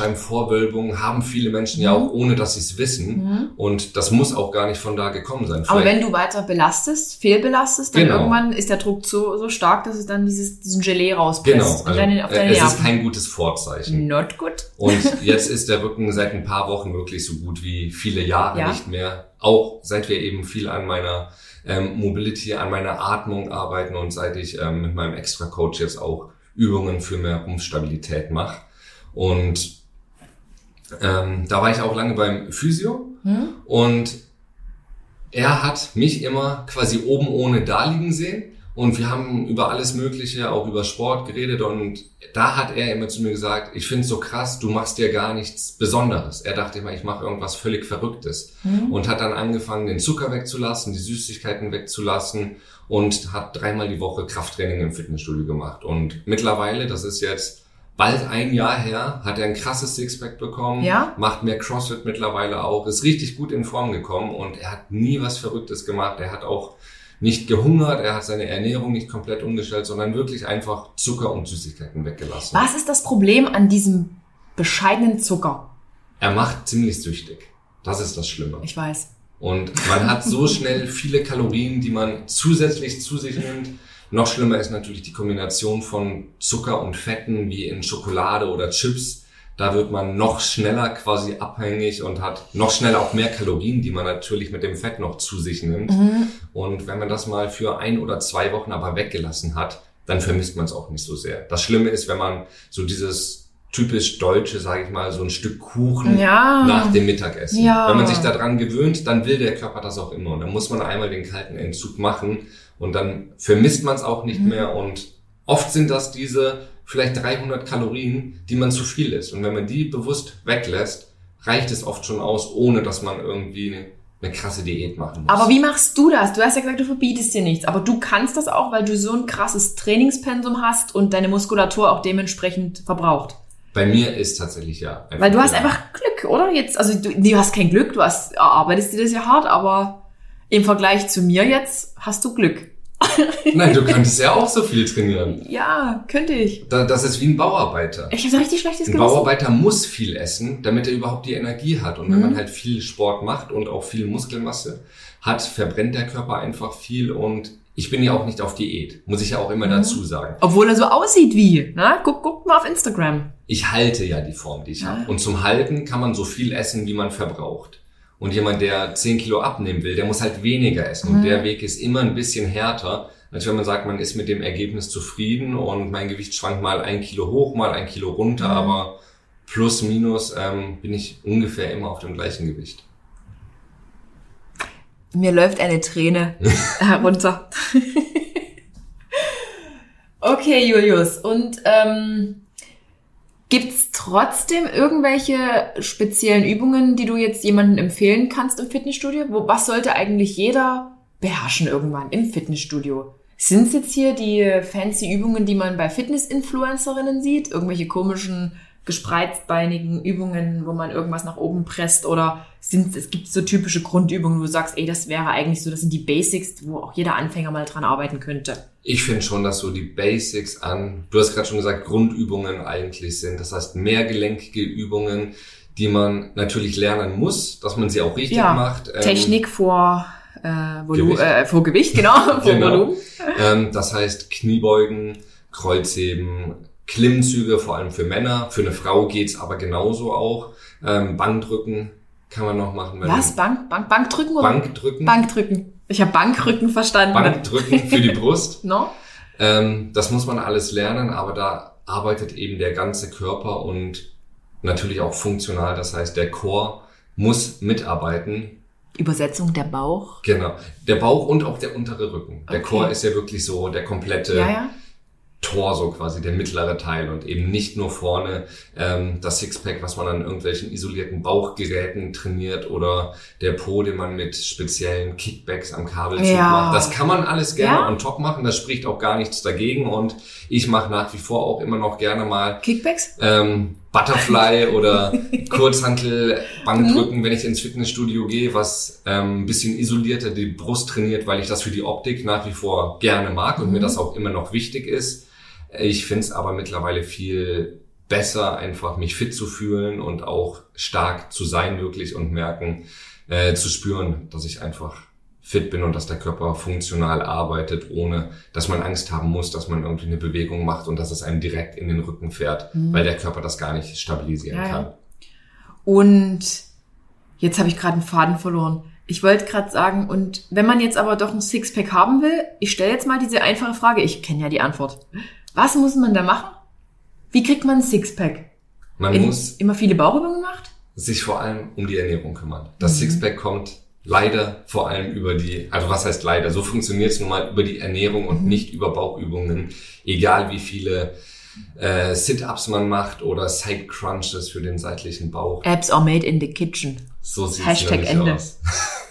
Speaker 2: Bandscheibenvorwölbung haben viele Menschen ja auch, ohne dass sie es wissen. Und das muss auch gar nicht von da gekommen sein.
Speaker 1: Mhm. Aber
Speaker 2: Vielleicht-
Speaker 1: wenn du weiter belastest, fehlbelastest, dann
Speaker 2: Genau.
Speaker 1: irgendwann ist der Druck so, so stark, dass es dann dieses, diesen Gelee rauspresst.
Speaker 2: Genau,
Speaker 1: und
Speaker 2: also,
Speaker 1: dann auf deine
Speaker 2: äh, es ist
Speaker 1: Nerven.
Speaker 2: kein gutes Vorzeichen.
Speaker 1: Not good.
Speaker 2: Und jetzt ist der Rücken seit ein paar Wochen wirklich so gut wie viele Jahre
Speaker 1: Ja.
Speaker 2: nicht mehr. Auch seit wir eben viel an meiner ähm, Mobility, an meiner Atmung arbeiten und seit ich ähm, mit meinem Extra-Coach jetzt auch Übungen für mehr Rumpfstabilität mache. Und ähm, da war ich auch lange beim Physio
Speaker 1: Hm?
Speaker 2: und er hat mich immer quasi oben ohne da liegen sehen. Und wir haben über alles Mögliche, auch über Sport geredet. Und da hat er immer zu mir gesagt, ich finde es so krass, du machst dir gar nichts Besonderes. Er dachte immer, ich mache irgendwas völlig Verrücktes. Und hat dann angefangen, den Zucker wegzulassen, die Süßigkeiten wegzulassen und hat dreimal die Woche Krafttraining im Fitnessstudio gemacht. Und mittlerweile, das ist jetzt bald ein Jahr her, hat er ein krasses Sixpack bekommen,
Speaker 1: Ja?
Speaker 2: macht mehr CrossFit mittlerweile auch, ist richtig gut in Form gekommen und er hat nie was Verrücktes gemacht. Er hat auch nicht gehungert, er hat seine Ernährung nicht komplett umgestellt, sondern wirklich einfach Zucker und Süßigkeiten weggelassen.
Speaker 1: Was ist das Problem an diesem bescheidenen Zucker?
Speaker 2: Er macht ziemlich süchtig. Das ist das Schlimme.
Speaker 1: Ich weiß.
Speaker 2: Und man hat so schnell viele Kalorien, die man zusätzlich zu sich nimmt. Noch schlimmer ist natürlich die Kombination von Zucker und Fetten wie in Schokolade oder Chips. Da wird man noch schneller quasi abhängig und hat noch schneller auch mehr Kalorien, die man natürlich mit dem Fett noch zu sich nimmt. Und wenn man das mal für ein oder zwei Wochen aber weggelassen hat, dann vermisst man es auch nicht so sehr. Das Schlimme ist, wenn man so dieses typisch deutsche, sage ich mal, so ein Stück Kuchen
Speaker 1: Ja.
Speaker 2: nach dem Mittagessen.
Speaker 1: Ja.
Speaker 2: Wenn man sich daran gewöhnt, dann will der Körper das auch immer. Und dann muss man einmal den kalten Entzug machen und dann vermisst man es auch nicht
Speaker 1: Mhm.
Speaker 2: mehr. Und oft sind das diese vielleicht 300 Kalorien, die man zu viel isst. Und wenn man die bewusst weglässt, reicht es oft schon aus, ohne dass man irgendwie eine, eine krasse Diät machen muss.
Speaker 1: Aber wie machst du das? Du hast ja gesagt, du verbietest dir nichts. Aber du kannst das auch, weil du so ein krasses Trainingspensum hast und deine Muskulatur auch dementsprechend verbraucht.
Speaker 2: Bei mir ist tatsächlich ja.
Speaker 1: Weil du hast
Speaker 2: ja.
Speaker 1: einfach Glück, oder? Jetzt, also du, du hast kein Glück, du hast, erarbeitest dir das ja hart, aber im Vergleich zu mir jetzt hast du Glück.
Speaker 2: Nein, du könntest ja auch so viel trainieren.
Speaker 1: Ja, könnte ich.
Speaker 2: Da- Das ist wie ein Bauarbeiter.
Speaker 1: Ich habe so richtig schlechtes
Speaker 2: Ein
Speaker 1: Gewissen.
Speaker 2: Bauarbeiter muss viel essen, damit er überhaupt die Energie hat. Und wenn
Speaker 1: Mhm.
Speaker 2: man halt viel Sport macht und auch viel Muskelmasse hat, verbrennt der Körper einfach viel. Und ich bin ja auch nicht auf Diät, muss ich ja auch immer
Speaker 1: Mhm.
Speaker 2: dazu sagen.
Speaker 1: Obwohl er so aussieht wie, ne? Guck, guck mal auf Instagram.
Speaker 2: Ich halte ja die Form, die ich
Speaker 1: Ja.
Speaker 2: habe. Und zum Halten kann man so viel essen, wie man verbraucht. Und jemand, der 10 Kilo abnehmen will, der muss halt weniger essen. Und
Speaker 1: Mhm.
Speaker 2: der Weg ist immer ein bisschen härter, als wenn man sagt, man ist mit dem Ergebnis zufrieden und mein Gewicht schwankt mal ein Kilo hoch, mal ein Kilo runter,
Speaker 1: Mhm.
Speaker 2: aber plus, minus ähm, bin ich ungefähr immer auf dem gleichen Gewicht.
Speaker 1: Mir läuft eine Träne herunter. okay, Julius. Und ähm, gibt's trotzdem irgendwelche speziellen Übungen, die du jetzt jemandem empfehlen kannst im Fitnessstudio? Wo, was sollte eigentlich jeder beherrschen irgendwann im Fitnessstudio? Sind es jetzt hier die fancy Übungen, die man bei Fitness-Influencerinnen sieht? Irgendwelche komischen, gespreizbeinigen Übungen, wo man irgendwas nach oben presst? Oder sind, es gibt so typische Grundübungen, wo du sagst, ey, das wäre eigentlich so, das sind die Basics, wo auch jeder Anfänger mal dran arbeiten könnte.
Speaker 2: Ich finde schon, dass so die Basics an, du hast gerade schon gesagt, Grundübungen eigentlich sind. Das heißt, mehrgelenkige Übungen, die man natürlich lernen muss, dass man sie auch richtig
Speaker 1: Ja,
Speaker 2: macht. Ähm,
Speaker 1: Technik vor, äh, Volu
Speaker 2: Gewicht.
Speaker 1: Äh, vor Gewicht, genau, vor
Speaker 2: Genau.
Speaker 1: Volumen.
Speaker 2: Ähm, das heißt Kniebeugen, Kreuzheben, Klimmzüge, vor allem für Männer. Für eine Frau geht's aber genauso auch. Ähm, Bankdrücken kann man noch machen.
Speaker 1: Was? Bank, Bank, Bankdrücken oder?
Speaker 2: Bankdrücken.
Speaker 1: Bankdrücken. Ich habe Bankrücken verstanden.
Speaker 2: Bankdrücken für die Brust.
Speaker 1: No?
Speaker 2: Ähm, das muss man alles lernen, aber da arbeitet eben der ganze Körper und natürlich auch funktional. Das heißt, der Chor muss mitarbeiten.
Speaker 1: Übersetzung der Bauch.
Speaker 2: Genau. Der Bauch und auch der untere Rücken. Der
Speaker 1: Okay.
Speaker 2: Chor ist ja wirklich so der komplette
Speaker 1: Ja, ja.
Speaker 2: Torso quasi, der mittlere Teil und eben nicht nur vorne ähm, das Sixpack, was man an irgendwelchen isolierten Bauchgeräten trainiert oder der Po, den man mit speziellen Kickbacks am Kabelzug
Speaker 1: Ja.
Speaker 2: macht. Das kann man alles gerne
Speaker 1: Ja.
Speaker 2: on top machen, das spricht auch gar nichts dagegen und ich mache nach wie vor auch immer noch gerne mal
Speaker 1: Kickbacks?
Speaker 2: ähm, Butterfly oder Kurzhantel, Bankdrücken, wenn ich ins Fitnessstudio gehe, was ähm, ein bisschen isolierter die Brust trainiert, weil ich das für die Optik nach wie vor gerne mag und mir das auch immer noch wichtig ist. Ich finde es aber mittlerweile viel besser, einfach mich fit zu fühlen und auch stark zu sein wirklich und merken, äh, zu spüren, dass ich einfach fit bin und dass der Körper funktional arbeitet, ohne dass man Angst haben muss, dass man irgendwie eine Bewegung macht und dass es einem direkt in den Rücken fährt, weil der Körper das gar nicht stabilisieren
Speaker 1: ja.
Speaker 2: kann.
Speaker 1: Und jetzt habe ich gerade einen Faden verloren. Ich wollte gerade sagen, und wenn man jetzt aber doch ein Sixpack haben will, ich stelle jetzt mal diese einfache Frage, ich kenne ja die Antwort. Was muss man da machen? Wie kriegt man ein Sixpack?
Speaker 2: Man
Speaker 1: In-
Speaker 2: muss
Speaker 1: immer viele Bauchübungen gemacht?
Speaker 2: sich vor allem um die Ernährung kümmern. Das
Speaker 1: Mhm.
Speaker 2: Sixpack kommt leider vor allem über die, also was heißt leider, so funktioniert es nun mal über die Ernährung und
Speaker 1: Mhm.
Speaker 2: nicht über Bauchübungen, egal wie viele äh, Sit-Ups man macht oder Side-Crunches für den seitlichen Bauch.
Speaker 1: Apps are made in the kitchen.
Speaker 2: So sieht
Speaker 1: Hashtag
Speaker 2: es
Speaker 1: Ende.
Speaker 2: aus.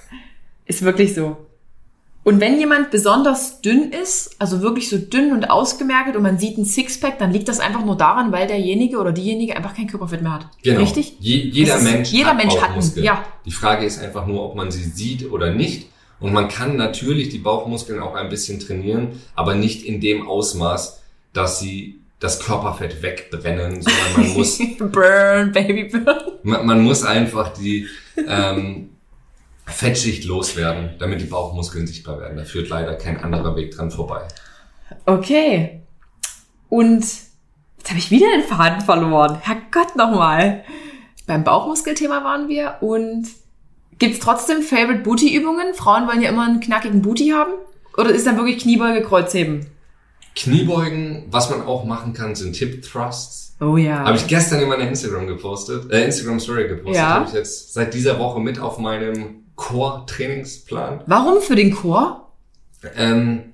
Speaker 1: Ist wirklich so. Und wenn jemand besonders dünn ist, also wirklich so dünn und ausgemergelt und man sieht ein Sixpack, dann liegt das einfach nur daran, weil derjenige oder diejenige einfach kein Körperfett mehr hat.
Speaker 2: Genau.
Speaker 1: Richtig?
Speaker 2: Je, jeder Mensch
Speaker 1: jeder
Speaker 2: hat
Speaker 1: Mensch hat einen,
Speaker 2: Bauchmuskeln.
Speaker 1: ja.
Speaker 2: Die Frage ist einfach nur, ob man sie sieht oder nicht. Und man kann natürlich die Bauchmuskeln auch ein bisschen trainieren, aber nicht in dem Ausmaß, dass sie das Körperfett wegbrennen, sondern man muss,
Speaker 1: burn, baby, burn.
Speaker 2: man, man muss einfach die ähm, Fettschicht loswerden, damit die Bauchmuskeln sichtbar werden. Da führt leider kein anderer Weg dran vorbei.
Speaker 1: Okay. Und jetzt habe ich wieder den Faden verloren. Herrgott nochmal. Beim Bauchmuskelthema waren wir und gibt's trotzdem Favorite Booty Übungen? Frauen wollen ja immer einen knackigen Booty haben. Oder ist dann wirklich Kniebeuge, Kreuzheben?
Speaker 2: Kniebeugen, was man auch machen kann, sind Hip Thrusts.
Speaker 1: Oh ja.
Speaker 2: Habe ich gestern in meiner Instagram gepostet, äh, Instagram Story gepostet.
Speaker 1: Ja.
Speaker 2: Habe ich jetzt seit dieser Woche mit auf meinem Core-Trainingsplan.
Speaker 1: Warum für den Chor?
Speaker 2: Ähm,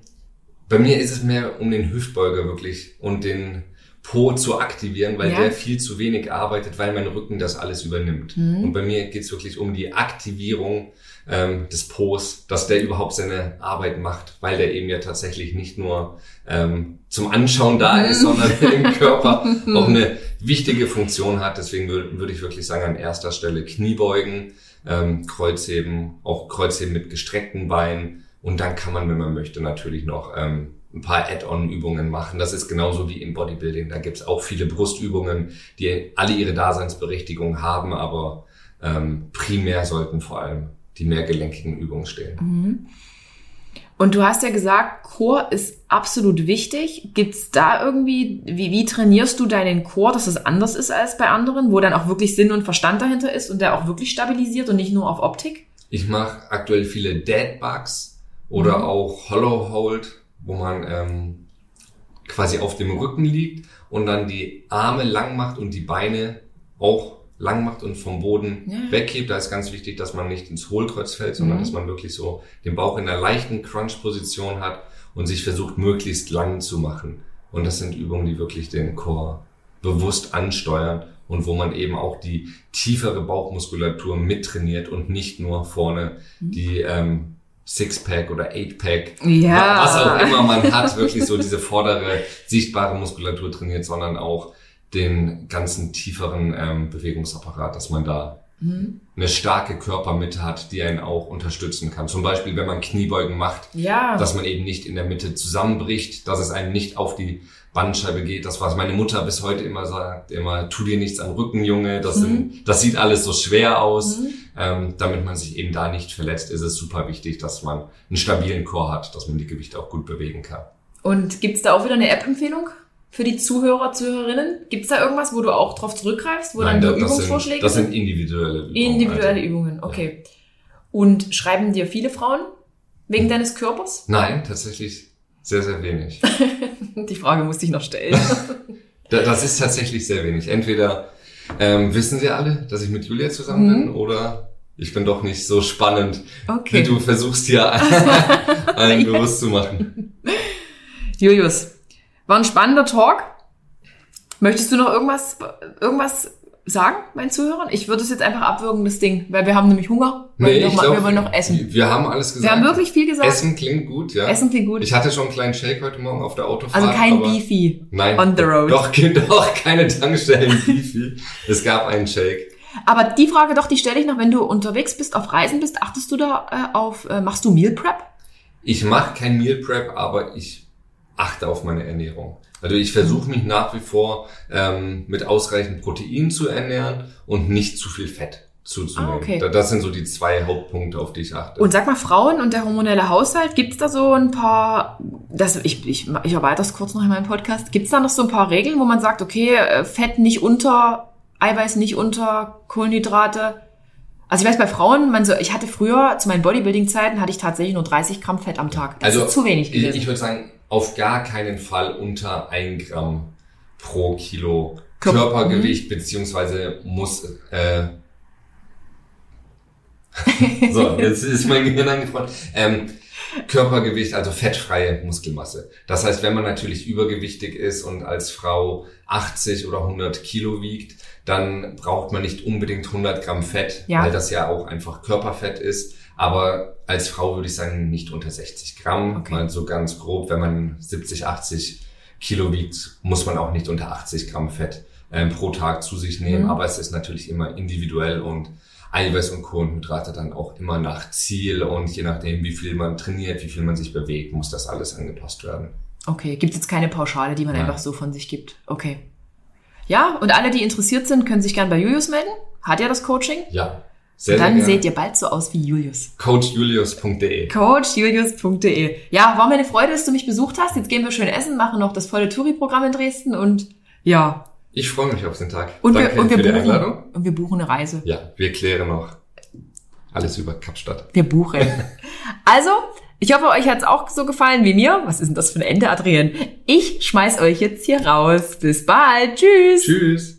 Speaker 2: bei mir ist es mehr um den Hüftbeuger wirklich und den Po zu aktivieren, weil
Speaker 1: Ja.
Speaker 2: der viel zu wenig arbeitet, weil mein Rücken das alles übernimmt.
Speaker 1: Mhm.
Speaker 2: Und bei mir geht es wirklich um die Aktivierung ähm, des Po's, dass der überhaupt seine Arbeit macht, weil der eben ja tatsächlich nicht nur ähm, zum Anschauen da
Speaker 1: Mhm.
Speaker 2: ist, sondern im Körper auch eine wichtige Funktion hat. Deswegen wür- würde ich wirklich sagen, an erster Stelle Kniebeugen, ähm, Kreuzheben, auch Kreuzheben mit gestreckten Beinen. Und dann kann man, wenn man möchte, natürlich noch ähm, ein paar Add-on-Übungen machen. Das ist genauso wie im Bodybuilding. Da gibt's auch viele Brustübungen, die alle ihre Daseinsberechtigung haben, aber ähm, primär sollten vor allem die mehrgelenkigen Übungen stehen.
Speaker 1: Und du hast ja gesagt, Chor ist absolut wichtig. Gibt's da irgendwie, wie, wie trainierst du deinen Chor, dass es anders ist als bei anderen, wo dann auch wirklich Sinn und Verstand dahinter ist und der auch wirklich stabilisiert und nicht nur auf Optik?
Speaker 2: Ich mache aktuell viele Dead Bugs oder
Speaker 1: Mhm.
Speaker 2: auch Hollow Hold, wo man ähm, quasi auf dem Rücken liegt und dann die Arme lang macht und die Beine auch lang macht und vom Boden
Speaker 1: Ja.
Speaker 2: weghebt. Da ist ganz wichtig, dass man nicht ins Hohlkreuz fällt, sondern
Speaker 1: Mhm.
Speaker 2: dass man wirklich so den Bauch in einer leichten Crunch-Position hat und sich versucht, möglichst lang zu machen. Und das sind Übungen, die wirklich den Core bewusst ansteuern und wo man eben auch die tiefere Bauchmuskulatur mittrainiert und nicht nur vorne die ähm, Sixpack oder Eightpack,
Speaker 1: Ja.
Speaker 2: was auch immer man hat, wirklich so diese vordere sichtbare Muskulatur trainiert, sondern auch den ganzen tieferen ähm, Bewegungsapparat, dass man da eine starke Körpermitte hat, die einen auch unterstützen kann. Zum Beispiel, wenn man Kniebeugen macht,
Speaker 1: Ja.
Speaker 2: dass man eben nicht in der Mitte zusammenbricht, dass es einem nicht auf die Bandscheibe geht. Das, was meine Mutter bis heute immer sagt, immer, tu dir nichts am Rücken, Junge, das, sind, das sieht alles so schwer aus. Ähm, damit man sich eben da nicht verletzt, ist es super wichtig, dass man einen stabilen Chor hat, dass man die Gewichte auch gut bewegen kann.
Speaker 1: Und gibt's da auch wieder eine App-Empfehlung für die Zuhörer, Zuhörerinnen? Gibt's da irgendwas, wo du auch drauf zurückgreifst, wo dann
Speaker 2: da-
Speaker 1: nur
Speaker 2: das,
Speaker 1: Übungsvorschläge
Speaker 2: sind, das
Speaker 1: sind?
Speaker 2: individuelle Übungen.
Speaker 1: Individuelle
Speaker 2: also.
Speaker 1: Übungen, okay. Und schreiben dir viele Frauen wegen deines Körpers?
Speaker 2: Nein, tatsächlich sehr, sehr wenig.
Speaker 1: Die Frage musste ich noch stellen.
Speaker 2: Da- Das ist tatsächlich sehr wenig. Entweder ähm, wissen sie alle, dass ich mit Julia zusammen bin, oder ich bin doch nicht so spannend, wie
Speaker 1: Okay.
Speaker 2: du versuchst hier allen bewusst zu machen.
Speaker 1: Julius, war ein spannender Talk. Möchtest du noch irgendwas, irgendwas sagen, meinen Zuhörern? Ich würde es jetzt einfach abwürgen, das Ding, weil wir haben nämlich Hunger. Weil wir, noch, mal- wir wollen noch essen.
Speaker 2: Wir haben alles gesagt.
Speaker 1: Wir haben wirklich viel gesagt.
Speaker 2: Essen klingt gut, ja.
Speaker 1: Essen klingt gut.
Speaker 2: Ich hatte schon einen kleinen Shake heute Morgen auf der Autofahrt.
Speaker 1: Also kein Beefy
Speaker 2: Nein.
Speaker 1: on the road.
Speaker 2: Doch, doch keine Tankstellen Beefy. Es gab einen Shake.
Speaker 1: Aber die Frage doch, die stelle ich noch, wenn du unterwegs bist, auf Reisen bist, achtest du da äh, auf, äh, machst du Meal Prep?
Speaker 2: Ich mache kein Meal Prep, aber ich achte auf meine Ernährung. Also ich versuche mich nach wie vor ähm, mit ausreichend Protein zu ernähren und nicht zu viel Fett zuzunehmen.
Speaker 1: Ah, okay.
Speaker 2: Da- Das sind so die zwei Hauptpunkte, auf die ich achte.
Speaker 1: Und sag mal, Frauen und der hormonelle Haushalt, gibt's da so ein paar, das, ich, ich, ich erweitere das kurz noch in meinem Podcast, gibt's da noch so ein paar Regeln, wo man sagt, okay, äh, Fett nicht unter, Eiweiß nicht unter, Kohlenhydrate? Also ich weiß, bei Frauen, man so, ich hatte früher, zu meinen Bodybuilding-Zeiten, hatte ich tatsächlich nur 30 Gramm Fett am Tag. Das
Speaker 2: also
Speaker 1: zu wenig
Speaker 2: ich,
Speaker 1: gewesen.
Speaker 2: ich würde sagen, auf gar keinen Fall unter ein Gramm pro Kilo
Speaker 1: Körper-
Speaker 2: Körpergewicht beziehungsweise muss äh, so, jetzt ist mein Gehirn angefroren. Ähm, Körpergewicht, also fettfreie Muskelmasse. Das heißt, wenn man natürlich übergewichtig ist und als Frau 80 oder 100 Kilo wiegt, dann braucht man nicht unbedingt 100 Gramm Fett,
Speaker 1: Ja.
Speaker 2: weil das ja auch einfach Körperfett ist. Aber als Frau würde ich sagen, nicht unter 60 Gramm,
Speaker 1: Okay.
Speaker 2: mal so ganz grob. Wenn man 70, 80 Kilo wiegt, muss man auch nicht unter 80 Gramm Fett ähm, pro Tag zu sich nehmen.
Speaker 1: Mhm.
Speaker 2: Aber es ist natürlich immer individuell und Eiweiß und Kohlenhydrate dann auch immer nach Ziel und je nachdem, wie viel man trainiert, wie viel man sich bewegt, muss das alles angepasst werden.
Speaker 1: Okay, gibt jetzt keine Pauschale, die man
Speaker 2: Nein.
Speaker 1: einfach so von sich gibt. Okay. Ja, und alle, die interessiert sind, können sich gern bei Julius melden. Hat ja das Coaching.
Speaker 2: Ja, sehr,
Speaker 1: Dann
Speaker 2: sehr
Speaker 1: seht
Speaker 2: gerne.
Speaker 1: ihr bald so aus wie Julius.
Speaker 2: coachjulius.de.
Speaker 1: coachjulius.de. Ja, war mir eine Freude, dass du mich besucht hast. Jetzt gehen wir schön essen, machen noch das volle Touri-Programm in Dresden und ja.
Speaker 2: Ich freue mich auf den Tag.
Speaker 1: Und
Speaker 2: Danke
Speaker 1: wir, und wir buchen
Speaker 2: Einladung.
Speaker 1: und wir buchen eine Reise.
Speaker 2: Ja, wir klären noch alles über Kapstadt.
Speaker 1: Wir buchen. also, ich hoffe, euch hat's auch so gefallen wie mir. Was ist denn das für ein Ende, Adrian? Ich schmeiß euch jetzt hier raus. Bis bald. Tschüss.
Speaker 2: Tschüss.